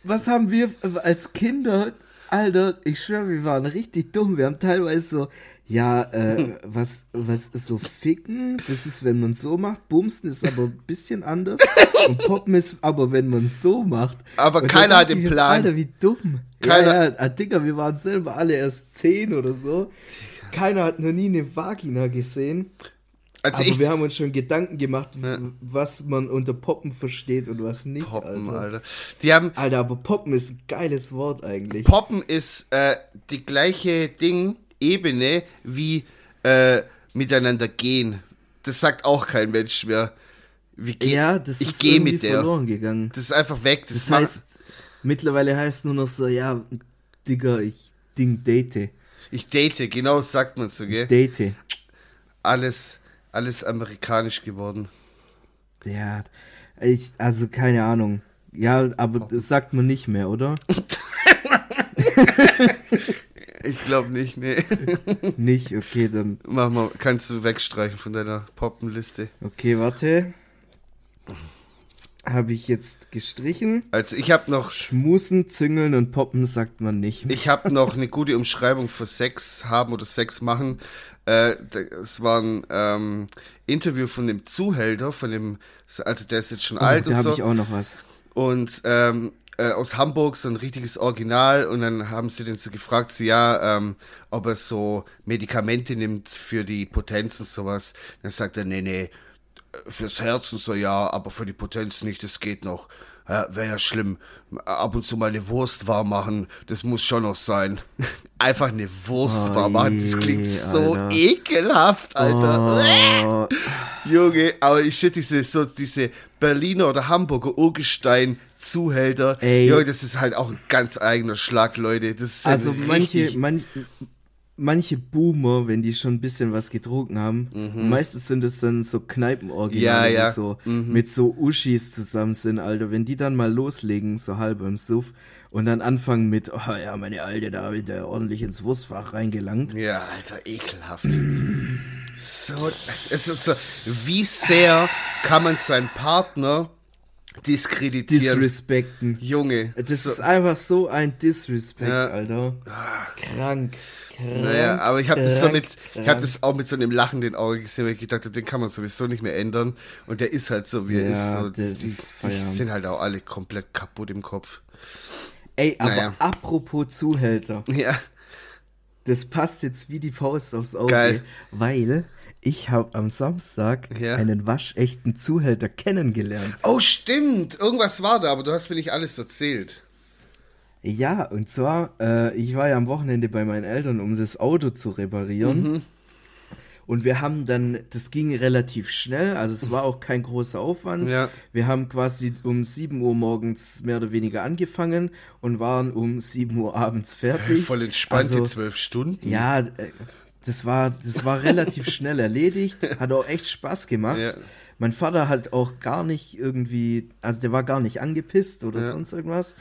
A: Was haben wir als Kinder, Alter, ich schwöre, wir waren richtig dumm. Wir haben teilweise so, ja, äh, was, was ist so ficken? Das ist, wenn man so macht. Bumsen ist aber ein bisschen anders. Und Poppen ist aber, wenn man so macht.
B: Aber
A: Und
B: keiner hat den Plan.
A: Alter, wie dumm.
B: Keiner-
A: Ja, ja, ah, Digga, wir waren selber alle erst zehn oder so. Keiner hat noch nie eine Vagina gesehen.
B: Also
A: aber
B: ich
A: wir haben uns schon Gedanken gemacht,
B: Ja.
A: was man unter Poppen versteht und was nicht.
B: Poppen,
A: Alter.
B: Alter. Die haben
A: Alter, aber Poppen ist ein geiles Wort eigentlich.
B: Poppen ist äh, die gleiche Ding, Ebene wie äh, miteinander gehen. Das sagt auch kein Mensch mehr. Wie geh-
A: ja, das
B: ich
A: ist
B: gehe mit der.
A: verloren gegangen.
B: Das ist einfach weg. Das,
A: Das heißt, mittlerweile heißt nur noch so, ja, Digga, ich Ding date.
B: ich date, genau sagt man so, gell?
A: Date.
B: Alles, alles amerikanisch geworden.
A: Ja, ich, also keine Ahnung. Ja, aber das sagt man nicht mehr, oder?
B: Ich glaube nicht, nee.
A: nicht, okay, dann.
B: Mach mal, kannst du wegstreichen von deiner Poppenliste.
A: Okay, warte. Habe ich jetzt gestrichen.
B: Also ich habe noch
A: Schmusen, züngeln und poppen sagt man nicht mehr.
B: Ich habe noch eine gute Umschreibung für Sex haben oder Sex machen. Äh, das war ein ähm, Interview von dem Zuhälter, von dem, also der ist jetzt schon alt
A: da
B: und
A: habe
B: so.
A: ich auch noch was.
B: Und ähm, äh, aus Hamburg so ein richtiges Original. Und dann haben sie den so gefragt, so, ja, ähm, ob er so Medikamente nimmt für die Potenz und sowas. Dann sagt er, nee, nee, fürs Herz und so ja, aber für die Potenz nicht, das geht noch. Ja, Wäre ja schlimm. Ab und zu mal eine Wurst warm machen, das muss schon noch sein. Einfach eine Wurst
A: Oh
B: warm machen, das klingt so
A: Alter.
B: ekelhaft, Alter.
A: Oh,
B: Junge, aber ich shit, diese, so diese Berliner oder Hamburger Urgestein-Zuhälter,
A: Ey.
B: Junge, das ist halt auch ein ganz eigener Schlag, Leute. Das ist
A: also manche,
B: richtig-
A: manch, manche Boomer, wenn die schon ein bisschen was getrunken haben, meistens sind es dann so Kneipenoriginale,
B: Mhm. Ja, ja.
A: die so
B: Mhm.
A: mit so Uschis zusammen sind, Alter. Wenn die dann mal loslegen, so halb im Suff, und dann anfangen mit, oh ja, meine Alte, da habe ich da ordentlich ins Wurstfach reingelangt.
B: Ja, Alter, ekelhaft. so, so, wie sehr kann man seinen Partner diskreditieren?
A: Disrespekten.
B: Junge.
A: Das
B: so,
A: ist einfach so ein Disrespect,
B: Ja.
A: Alter. Krank. Krank.
B: Naja, aber ich habe das so mit, ich
A: krank.
B: das auch mit so einem lachenden Auge gesehen, weil ich gedacht habe, den kann man sowieso nicht mehr ändern. Und der ist halt so, wie er
A: Ja,
B: ist. So, die,
A: die
B: die sind halt auch alle komplett kaputt im Kopf.
A: Ey, aber
B: Naja.
A: apropos Zuhälter.
B: Ja.
A: Das passt jetzt wie die Faust aufs Auge,
B: Geil.
A: weil ich habe am Samstag
B: Ja.
A: einen waschechten Zuhälter kennengelernt.
B: Oh, stimmt. Irgendwas war da, aber du hast mir nicht alles erzählt.
A: Ja, und zwar, äh, ich war ja am Wochenende bei meinen Eltern, um das Auto zu reparieren.
B: Mhm.
A: Und wir haben dann, das ging relativ schnell, also es war auch kein großer Aufwand.
B: Ja.
A: Wir haben quasi um 7 Uhr morgens mehr oder weniger angefangen und waren um 7 Uhr abends fertig.
B: Voll entspannt, die
A: Also,
B: zwölf Stunden.
A: Ja, äh, das war, das war relativ schnell erledigt, hat auch echt Spaß gemacht.
B: Ja.
A: Mein Vater hat auch gar nicht irgendwie, also der war gar nicht angepisst oder
B: Ja.
A: sonst irgendwas.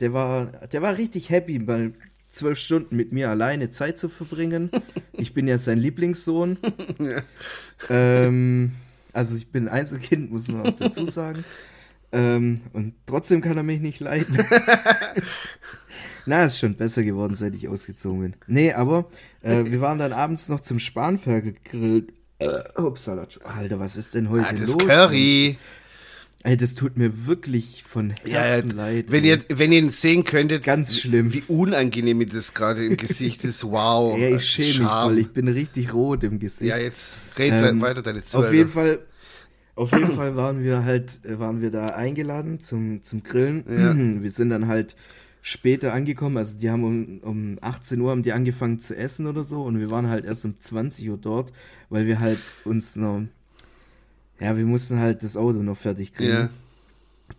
A: Der war, der war richtig happy, mal zwölf Stunden mit mir alleine Zeit zu verbringen. Ich bin ja sein Lieblingssohn. ähm, also ich bin Einzelkind, muss man auch dazu sagen. Ähm, und trotzdem kann er mich nicht leiden. Na, ist schon besser geworden, seit ich ausgezogen bin. Nee, aber äh, wir waren dann abends noch zum Spanferkel gegrillt. Äh, upsala, Alter, was ist denn heute
B: Ah, das
A: los?
B: Curry.
A: Ey, das tut mir wirklich von
B: Ja,
A: Herzen leid.
B: wenn
A: ey.
B: ihr, wenn ihr ihn sehen könntet,
A: Ganz schlimm.
B: wie unangenehm mir das gerade im Gesicht ist. Wow.
A: Ey, ich schäme mich
B: Scham.
A: voll. Ich bin richtig rot im Gesicht.
B: Ja, jetzt red
A: Ähm,
B: weiter deine Zuhörer.
A: Auf jeden Fall, auf jeden Fall waren wir halt, äh, waren wir da eingeladen zum, zum Grillen.
B: Ja.
A: Wir sind dann halt später angekommen. Also die haben um, um 18 Uhr haben die angefangen zu essen oder so und wir waren halt erst um 20 Uhr dort, weil wir halt uns noch, ja, wir mussten halt das Auto noch fertig kriegen. Ja.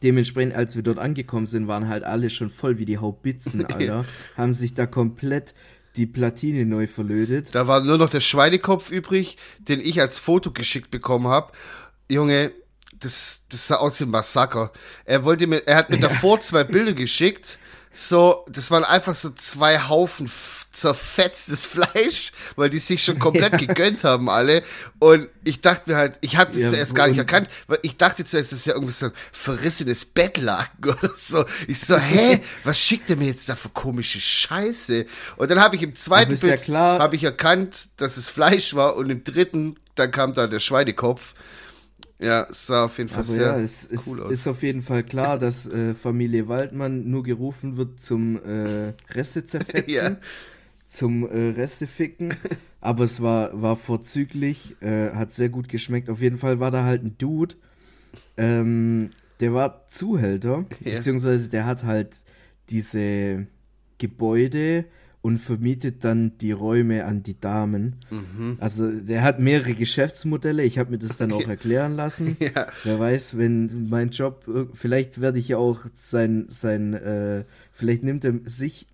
A: Dementsprechend, als wir dort angekommen sind, waren halt alle schon voll wie die Haubitzen, Alter. Haben sich da komplett die Platine neu verlötet.
B: Da war nur noch der Schweinekopf übrig, den ich als Foto geschickt bekommen habe. Junge, das, das sah aus wie ein Massaker. Er wollte mir, er hat mir ja. davor zwei Bilder geschickt. So, das waren einfach so zwei Haufen zerfetztes Fleisch, weil die sich schon komplett ja. gegönnt haben alle. Und ich dachte mir halt, ich habe das ja, zuerst gar nicht erkannt, weil ich dachte zuerst, das ist ja irgendwie so ein verrissenes Bettlaken oder so. Ich so, hä, was schickt er mir jetzt da für komische Scheiße? Und dann habe ich im zweiten Bild ja habe ich erkannt, dass es Fleisch war und im dritten, dann kam da der Schweinekopf. Ja, es sah auf jeden Fall Aber sehr ja,
A: es, cool es aus. ist auf jeden Fall klar, dass äh, Familie Waldmann nur gerufen wird zum äh, Reste zerfetzen. ja zum äh, Resteficken. Aber es war, war vorzüglich, äh, hat sehr gut geschmeckt. Auf jeden Fall war da halt ein Dude, ähm, der war Zuhälter, ja. beziehungsweise der hat halt diese Gebäude und vermietet dann die Räume an die Damen. Mhm. Also der hat mehrere Geschäftsmodelle. Ich habe mir das dann okay. auch erklären lassen. ja. Wer weiß, wenn mein Job, vielleicht werde ich ja auch sein, sein äh, vielleicht nimmt er sich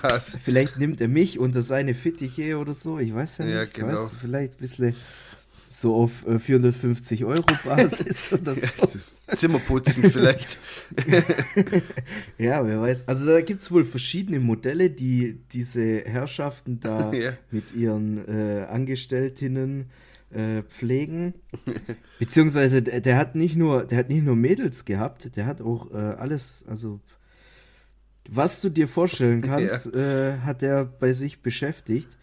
A: Was? Vielleicht nimmt er mich unter seine Fittiche oder so. Ich weiß ja nicht. Ja, genau. Weiß, vielleicht ein bisschen so auf 450 äh, Euro Basis oder so.
B: Zimmer putzen vielleicht.
A: ja, wer weiß. Also da gibt es wohl verschiedene Modelle, die diese Herrschaften da ja. mit ihren äh, Angestelltinnen äh, pflegen. Beziehungsweise der, der, hat nicht nur, der hat nicht nur Mädels gehabt, der hat auch äh, alles, also was du dir vorstellen kannst, ja. äh, hat er bei sich beschäftigt.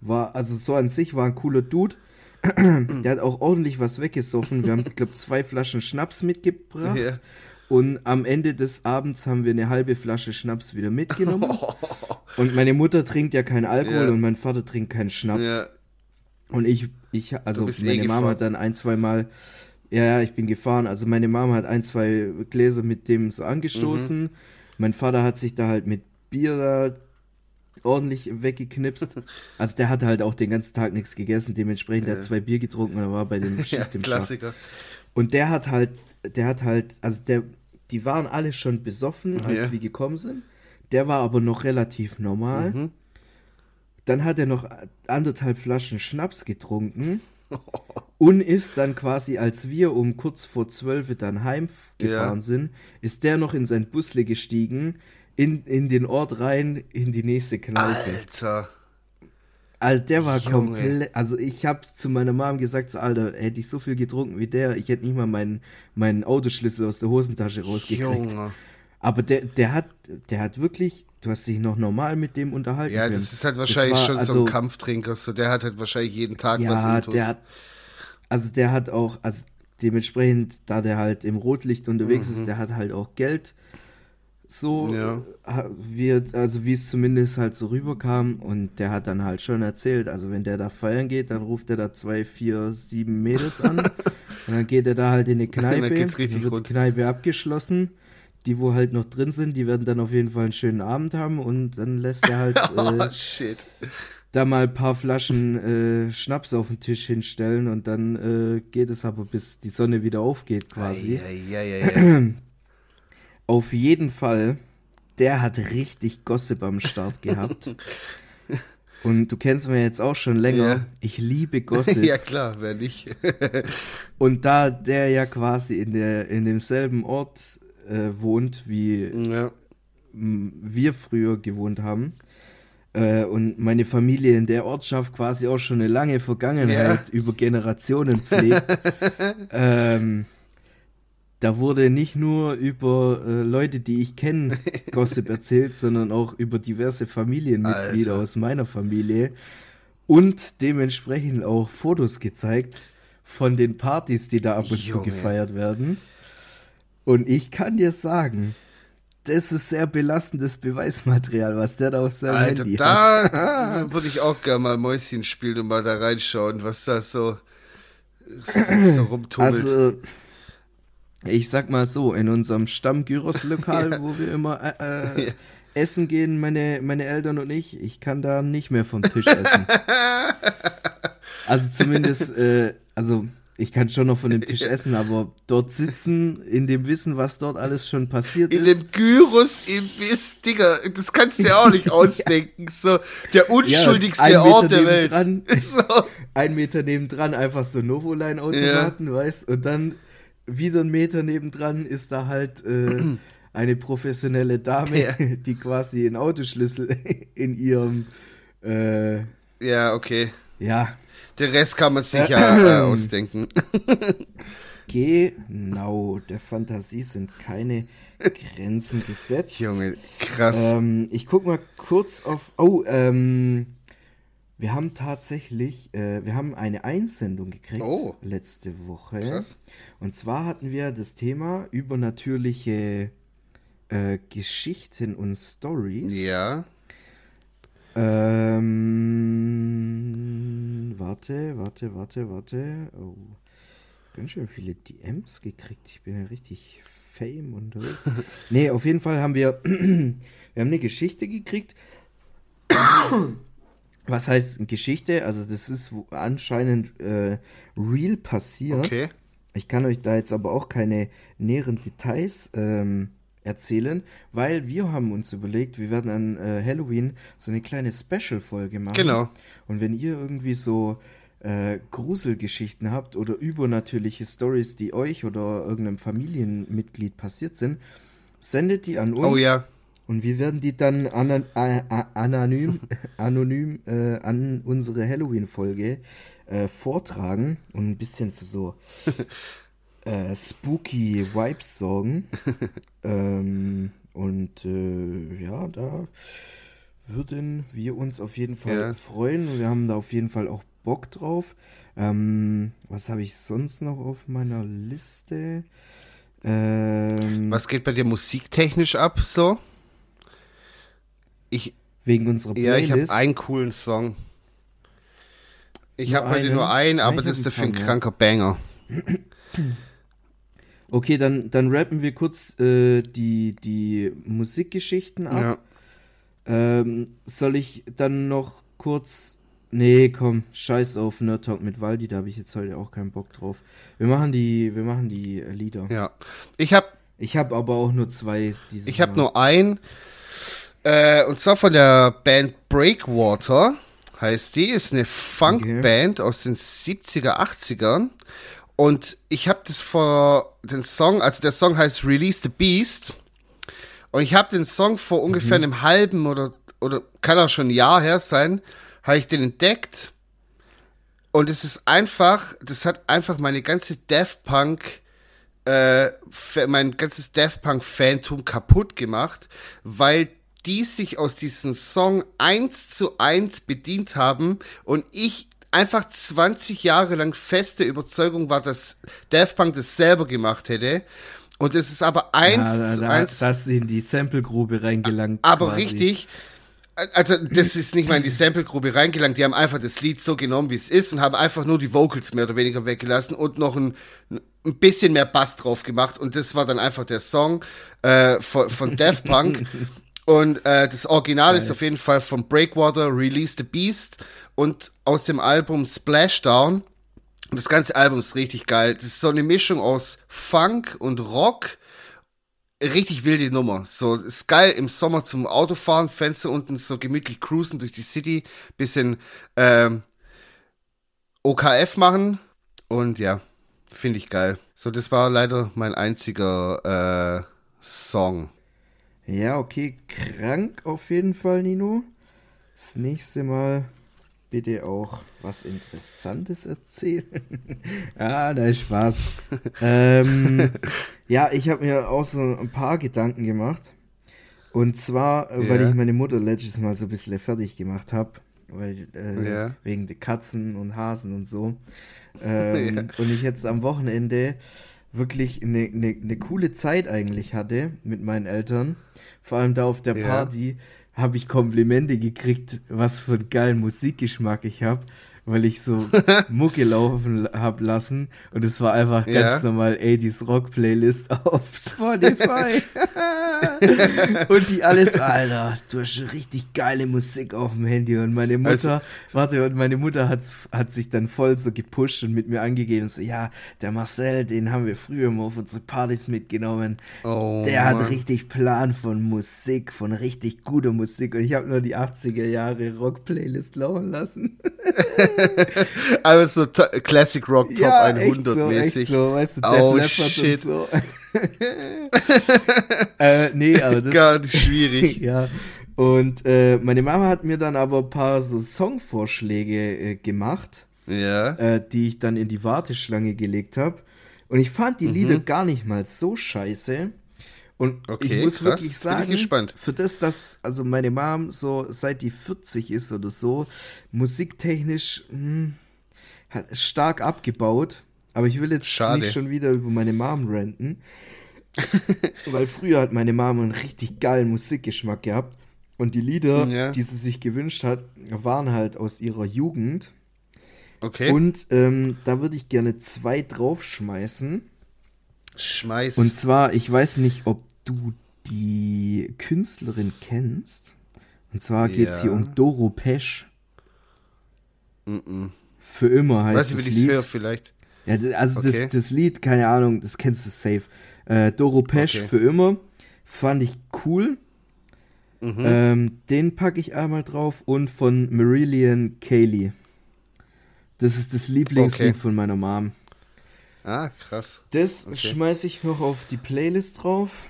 A: War, also so an sich war ein cooler Dude. der hat auch ordentlich was weggesoffen. Wir haben, glaube zwei Flaschen Schnaps mitgebracht. Ja. Und am Ende des Abends haben wir eine halbe Flasche Schnaps wieder mitgenommen. und meine Mutter trinkt ja keinen Alkohol ja. und mein Vater trinkt keinen Schnaps. Ja. Und ich, ich, also eh meine eh Mama hat dann ein, zwei Mal, ja, ja, ich bin gefahren. Also meine Mama hat ein, zwei Gläser mit dem so angestoßen. Mhm. Mein Vater hat sich da halt mit Bier da ordentlich weggeknipst. Also der hatte halt auch den ganzen Tag nichts gegessen, dementsprechend ja. hat zwei Bier getrunken und war bei dem ja, im Klassiker. Schach. Und der hat halt, der hat halt, also der, die waren alle schon besoffen, als ja. wir gekommen sind. Der war aber noch relativ normal. Mhm. Dann hat er noch anderthalb Flaschen Schnaps getrunken. und ist dann quasi, als wir um kurz vor zwölf dann heimgefahren ja. sind, ist der noch in sein Busle gestiegen, in, in den Ort rein, in die nächste Kneipe.
B: Alter.
A: Also der war komplett, also ich habe zu meiner Mom gesagt, so, Alter, hätte ich so viel getrunken wie der, ich hätte nicht mal meinen, meinen Autoschlüssel aus der Hosentasche rausgekriegt. Junge. Aber der, der hat, der hat wirklich, du hast dich noch normal mit dem unterhalten.
B: Ja, das ist halt wahrscheinlich war, schon also, so ein also Kampftrinker, so der hat halt wahrscheinlich jeden Tag
A: ja, was Intus. der hat, also der hat auch, also dementsprechend, da der halt im Rotlicht unterwegs mhm. ist, der hat halt auch Geld. So ja. wird, also wie es zumindest halt so rüberkam und der hat dann halt schon erzählt, also wenn der da feiern geht, dann ruft er da zwei, vier, sieben Mädels an und dann geht er da halt in die Kneipe, dann, geht's richtig dann wird die Kneipe abgeschlossen die, wo halt noch drin sind, die werden dann auf jeden Fall einen schönen Abend haben und dann lässt er halt oh, äh,
B: shit.
A: da mal ein paar Flaschen äh, Schnaps auf den Tisch hinstellen und dann äh, geht es aber bis die Sonne wieder aufgeht quasi.
B: Ei, ei, ei,
A: auf jeden Fall, der hat richtig Gossip am Start gehabt. Und du kennst mich jetzt auch schon länger. Ja. Ich liebe Gossip.
B: ja, klar, wer nicht.
A: und da der ja quasi in, der, in demselben Ort äh, wohnt, wie ja. wir früher gewohnt haben. Äh, und meine Familie in der Ortschaft quasi auch schon eine lange Vergangenheit ja. über Generationen pflegt. ähm, da wurde nicht nur über äh, Leute, die ich kenne, Gossip erzählt, sondern auch über diverse Familienmitglieder Alter. aus meiner Familie und dementsprechend auch Fotos gezeigt von den Partys, die da ab und Junge. zu gefeiert werden. Und ich kann dir sagen, das ist sehr belastendes Beweismaterial, was der da auf seinem Alter, Handy
B: da
A: hat.
B: Da würde ich auch gerne mal Mäuschen spielen und mal da reinschauen, was da so, so rumtummelt.
A: Also, Ich sag mal so, in unserem Stamm-Gyros-Lokal, ja. wo wir immer äh, äh, ja. essen gehen, meine, meine Eltern und ich, ich kann da nicht mehr vom Tisch essen. also zumindest, äh, also ich kann schon noch von dem Tisch essen, aber dort sitzen, in dem Wissen, was dort alles schon passiert
B: in ist. In dem Gyros im Biss, Digga, das kannst du ja auch nicht ausdenken. So, der unschuldigste ja, Ort der Welt.
A: so. Ein Meter nebendran einfach so Novoline-Automaten, ja. weißt Und dann wieder einen Meter nebendran ist da halt äh, eine professionelle Dame, ja. die quasi einen Autoschlüssel in ihrem äh,
B: Ja, okay.
A: Ja,
B: den Rest kann man sich ja äh, ausdenken.
A: Genau, der Fantasie sind keine Grenzen gesetzt.
B: Junge, krass.
A: Ähm, ich guck mal kurz auf. Oh, ähm, wir haben tatsächlich, äh, wir haben eine Einsendung gekriegt oh. letzte Woche. Krass. Und zwar hatten wir das Thema übernatürliche äh, Geschichten und Stories.
B: Ja.
A: Ähm, warte, warte, warte, warte. Oh, ganz schön viele DMs gekriegt. Ich bin ja richtig Fame unterwegs. nee, auf jeden Fall haben wir, wir haben eine Geschichte gekriegt. Was heißt Geschichte? Also das ist anscheinend äh, real passiert.
B: Okay.
A: Ich kann euch da jetzt aber auch keine näheren Details ähm, erzählen, weil wir haben uns überlegt, wir werden an äh, Halloween so eine kleine Special-Folge machen.
B: Genau.
A: Und wenn ihr irgendwie so äh, Gruselgeschichten habt oder übernatürliche Stories, die euch oder irgendeinem Familienmitglied passiert sind, sendet die an uns.
B: Oh ja.
A: Und wir werden die dann anon anonym, anonym äh, an unsere Halloween-Folge äh, vortragen und ein bisschen für so äh, spooky Vibes sorgen. ähm, und äh, ja, da würden wir uns auf jeden Fall ja. freuen. Wir haben da auf jeden Fall auch Bock drauf. Ähm, was habe ich sonst noch auf meiner Liste?
B: Ähm, was geht bei dir musiktechnisch ab so? Ich,
A: Wegen unserer
B: Playlist? Ja, ich habe einen coolen Song. Ich habe heute nur einen, aber das ist dafür ein kranker Banger.
A: Okay, dann, dann rappen wir kurz äh, die, die Musikgeschichten ab. Ja. Ähm, soll ich dann noch kurz. Nee, komm, scheiß auf Nerd Talk mit Waldi, da habe ich jetzt heute auch keinen Bock drauf. Wir machen die, wir machen die Lieder.
B: Ja. Ich habe
A: ich habe aber auch nur zwei
B: Ich habe nur einen. Äh, und zwar von der Band Breakwater. Heißt die, ist eine Funkband okay. aus den 70er, 80ern. Und ich habe das vor den Song, also der Song heißt Release the Beast. Und ich habe den Song vor ungefähr mhm. einem halben oder, oder kann auch schon ein Jahr her sein, habe ich den entdeckt. Und es ist einfach, das hat einfach meine ganze Death Punk, äh, mein ganzes Death Punk Fantum kaputt gemacht, weil die sich aus diesem Song eins zu eins bedient haben und ich einfach 20 Jahre lang feste Überzeugung war, dass Daft Punk das selber gemacht hätte. Und es ist aber eins ja,
A: da,
B: eins.
A: Das in die Samplegrube reingelangt.
B: Aber quasi. richtig. Also, das ist nicht mal in die Samplegrube reingelangt. Die haben einfach das Lied so genommen, wie es ist und haben einfach nur die Vocals mehr oder weniger weggelassen und noch ein, ein bisschen mehr Bass drauf gemacht. Und das war dann einfach der Song äh, von, von Daft Punk. Und äh, das Original Geil. ist auf jeden Fall von Breakwater, Release the Beast und aus dem Album Splashdown. Und das ganze Album ist richtig geil. Das ist so eine Mischung aus Funk und Rock. Richtig wilde Nummer. So, ist geil im Sommer zum Autofahren, Fenster unten so gemütlich cruisen durch die City, bisschen ähm, OKF machen. Und ja, finde ich geil. So, das war leider mein einziger äh, Song.
A: Ja, okay, krank auf jeden Fall, Nino. Das nächste Mal bitte auch was Interessantes erzählen. ah, da ist Spaß. ähm, ja, ich habe mir auch so ein paar Gedanken gemacht. Und zwar, ja. weil ich meine Mutter letztes Mal so ein bisschen fertig gemacht habe. Weil, äh, ja. wegen der Katzen und Hasen und so. Ähm, ja. Und ich jetzt am Wochenende wirklich eine, eine, eine coole Zeit eigentlich hatte mit meinen Eltern. Vor allem da auf der Party habe ich Komplimente gekriegt, was für einen geilen Musikgeschmack ich habe. weil ich so Mucke laufen hab lassen und es war einfach ganz
B: Ja.
A: normal 80s Rock Playlist auf Spotify. und die alles, Alter, du hast schon richtig geile Musik auf dem Handy und meine Mutter, warte, und meine Mutter hat's, hat sich dann voll so gepusht und mit mir angegeben, so, ja, der Marcel, den haben wir früher immer auf unsere Partys mitgenommen.
B: Oh,
A: Der hat
B: Mann.
A: richtig Plan von Musik, von richtig guter Musik. Und ich habe nur die 80er Jahre Rock-Playlist laufen lassen.
B: Aber so to- Classic Rock Top 100
A: echt so,
B: mäßig.
A: So, weißt du,
B: Oh, shit.
A: so. äh, nee, aber das...
B: Gar nicht schwierig.
A: ja. Und äh, meine Mama hat mir dann aber ein paar so Songvorschläge äh, gemacht,
B: ja.
A: äh, die ich dann in die Warteschlange gelegt habe. Und ich fand die Lieder gar nicht mal so scheiße. Und
B: Okay,
A: ich muss
B: krass.
A: wirklich sagen,
B: gespannt.
A: für das, dass also meine Mom so seit die 40 ist oder so, musiktechnisch hm, hat stark abgebaut. Aber ich will jetzt
B: Schade.
A: nicht schon wieder über meine Mom ranten. weil früher hat meine Mom einen richtig geilen Musikgeschmack gehabt. Und die Lieder,
B: Ja.
A: die sie sich gewünscht hat, waren halt aus ihrer Jugend.
B: Okay.
A: Und ähm, da würde ich gerne zwei draufschmeißen.
B: Schmeiß.
A: Und zwar, ich weiß nicht, ob du die Künstlerin kennst. Und zwar geht es
B: Ja.
A: hier um Doro Pesch.
B: Mm-mm.
A: Für immer heißt
B: Weiß ich,
A: das
B: wie ich es höre, vielleicht.
A: Ja, also
B: Okay.
A: das, das Lied, keine Ahnung, das kennst du safe. Äh, Doro Pesch
B: Okay.
A: für immer. Fand ich cool.
B: Mhm.
A: Ähm, den packe ich einmal drauf. Und von Marillion Kaylee. Das ist das Lieblingslied
B: Okay.
A: von meiner Mom.
B: Ah, krass.
A: Das
B: Okay.
A: schmeiße ich noch auf die Playlist drauf.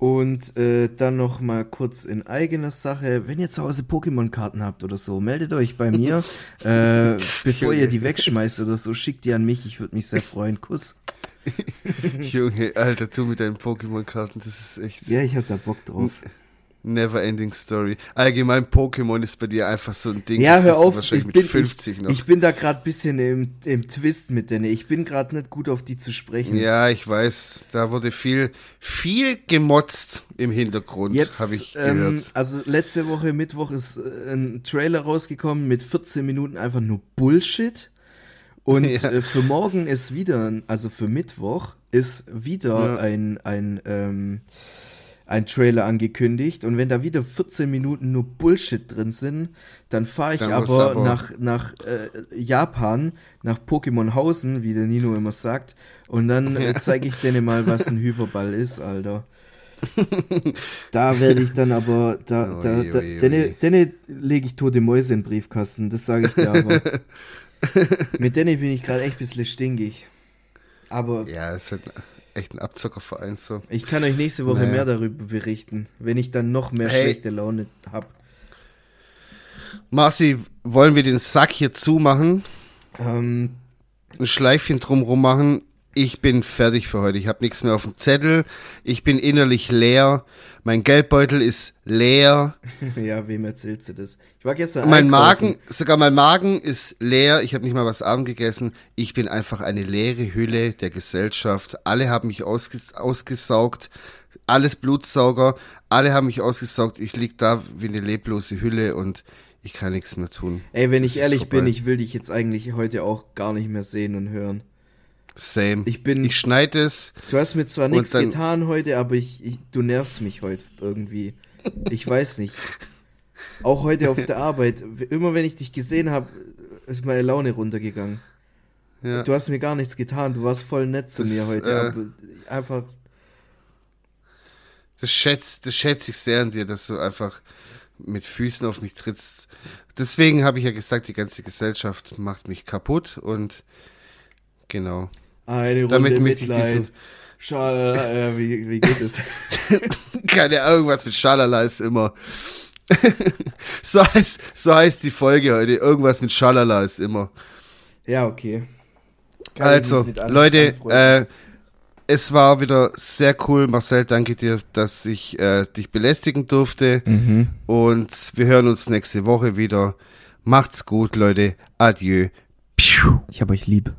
A: Und äh, dann noch mal kurz in eigener Sache, wenn ihr zu Hause Pokémon-Karten habt oder so, meldet euch bei mir. äh, bevor ihr die wegschmeißt oder so, schickt die an mich. Ich würde mich sehr freuen. Kuss.
B: Junge, Alter, du mit deinen Pokémon-Karten, das ist echt
A: Ja, ich hab da Bock drauf.
B: Never ending story. Allgemein Pokémon ist bei dir einfach so ein Ding,
A: Ja,
B: das
A: hör auf.
B: wahrscheinlich
A: Ich
B: mit
A: bin,
B: 50
A: ich,
B: noch.
A: ich bin da gerade bisschen im, im Twist mit denen. Ich bin gerade nicht gut auf die zu sprechen.
B: ja, ich weiß, da wurde viel, viel gemotzt im Hintergrund,
A: Jetzt,
B: habe ich
A: ähm,
B: gehört.
A: also letzte Woche Mittwoch ist äh, ein Trailer rausgekommen mit 14 Minuten einfach nur Bullshit. Und
B: Ja.
A: äh, für morgen ist wieder, ein- also für Mittwoch ist wieder
B: Ja.
A: ein, ein, ähm, ein Trailer angekündigt. Und wenn da wieder 14 Minuten nur Bullshit drin sind, dann fahre ich
B: Dann
A: aber,
B: aber-
A: nach, nach äh, Japan, nach Pokémon Hausen, wie der Nino immer sagt. Und dann äh, zeige ich denen mal, was ein Hyperball ist, Alter. Da werde ich dann aber, da,
B: Ui,
A: da, da, denne, denne lege ich tote Mäuse in den Briefkasten, das sage ich dir aber. Mit denen bin ich gerade echt ein bisschen stinkig. Aber
B: Ja, ist halt echt ein Abzockerverein so.
A: ich kann euch nächste Woche
B: Naja.
A: mehr darüber berichten, wenn ich dann noch mehr
B: Hey.
A: schlechte Laune habe.
B: Marci, wollen wir den Sack hier zumachen?
A: Ähm,
B: ein Schleifchen drumrum machen. Ich bin fertig für heute. Ich habe nichts mehr auf dem Zettel. Ich bin innerlich leer. Mein Geldbeutel ist leer.
A: ja, wem erzählst du das? Ich war gestern
B: Mein
A: einkaufen.
B: Magen, sogar mein Magen ist leer. Ich habe nicht mal was Abend gegessen. Ich bin einfach eine leere Hülle der Gesellschaft. Alle haben mich ausges ausgesaugt. Alles Blutsauger. Alle haben mich ausgesaugt. Ich lieg da wie eine leblose Hülle und ich kann nichts mehr tun.
A: Ey, wenn
B: Das
A: ich
B: ist
A: ehrlich bin, ich will dich jetzt eigentlich heute auch gar nicht mehr sehen und hören.
B: Same.
A: Ich bin-
B: Ich schneide es.
A: Du hast mir zwar nichts getan heute, aber ich, ich, du nervst mich heute irgendwie. Ich weiß nicht. Auch heute auf der Arbeit. Immer wenn ich dich gesehen habe, ist meine Laune runtergegangen.
B: Ja.
A: Du hast mir gar nichts getan. Du warst voll nett zu
B: Das,
A: mir heute.
B: äh,
A: einfach.
B: Das schätze das schätz ich sehr an dir, dass du einfach mit Füßen auf mich trittst. Deswegen habe ich ja gesagt, die ganze Gesellschaft macht mich kaputt und genau.
A: Eine Runde
B: Damit
A: Mitleid.
B: diesen-
A: Schade, äh, wie, wie geht es?
B: Keine Ahnung, was mit Schalala ist immer. so, heißt, so heißt die Folge heute. Irgendwas mit Schalala ist immer.
A: ja, okay. Kann
B: Also, Leute, äh, es war wieder sehr cool. Marcel, danke dir, dass ich äh, dich belästigen durfte.
A: Mhm.
B: Und wir hören uns nächste Woche wieder. Macht's gut, Leute. Adieu.
A: Ich hab euch lieb.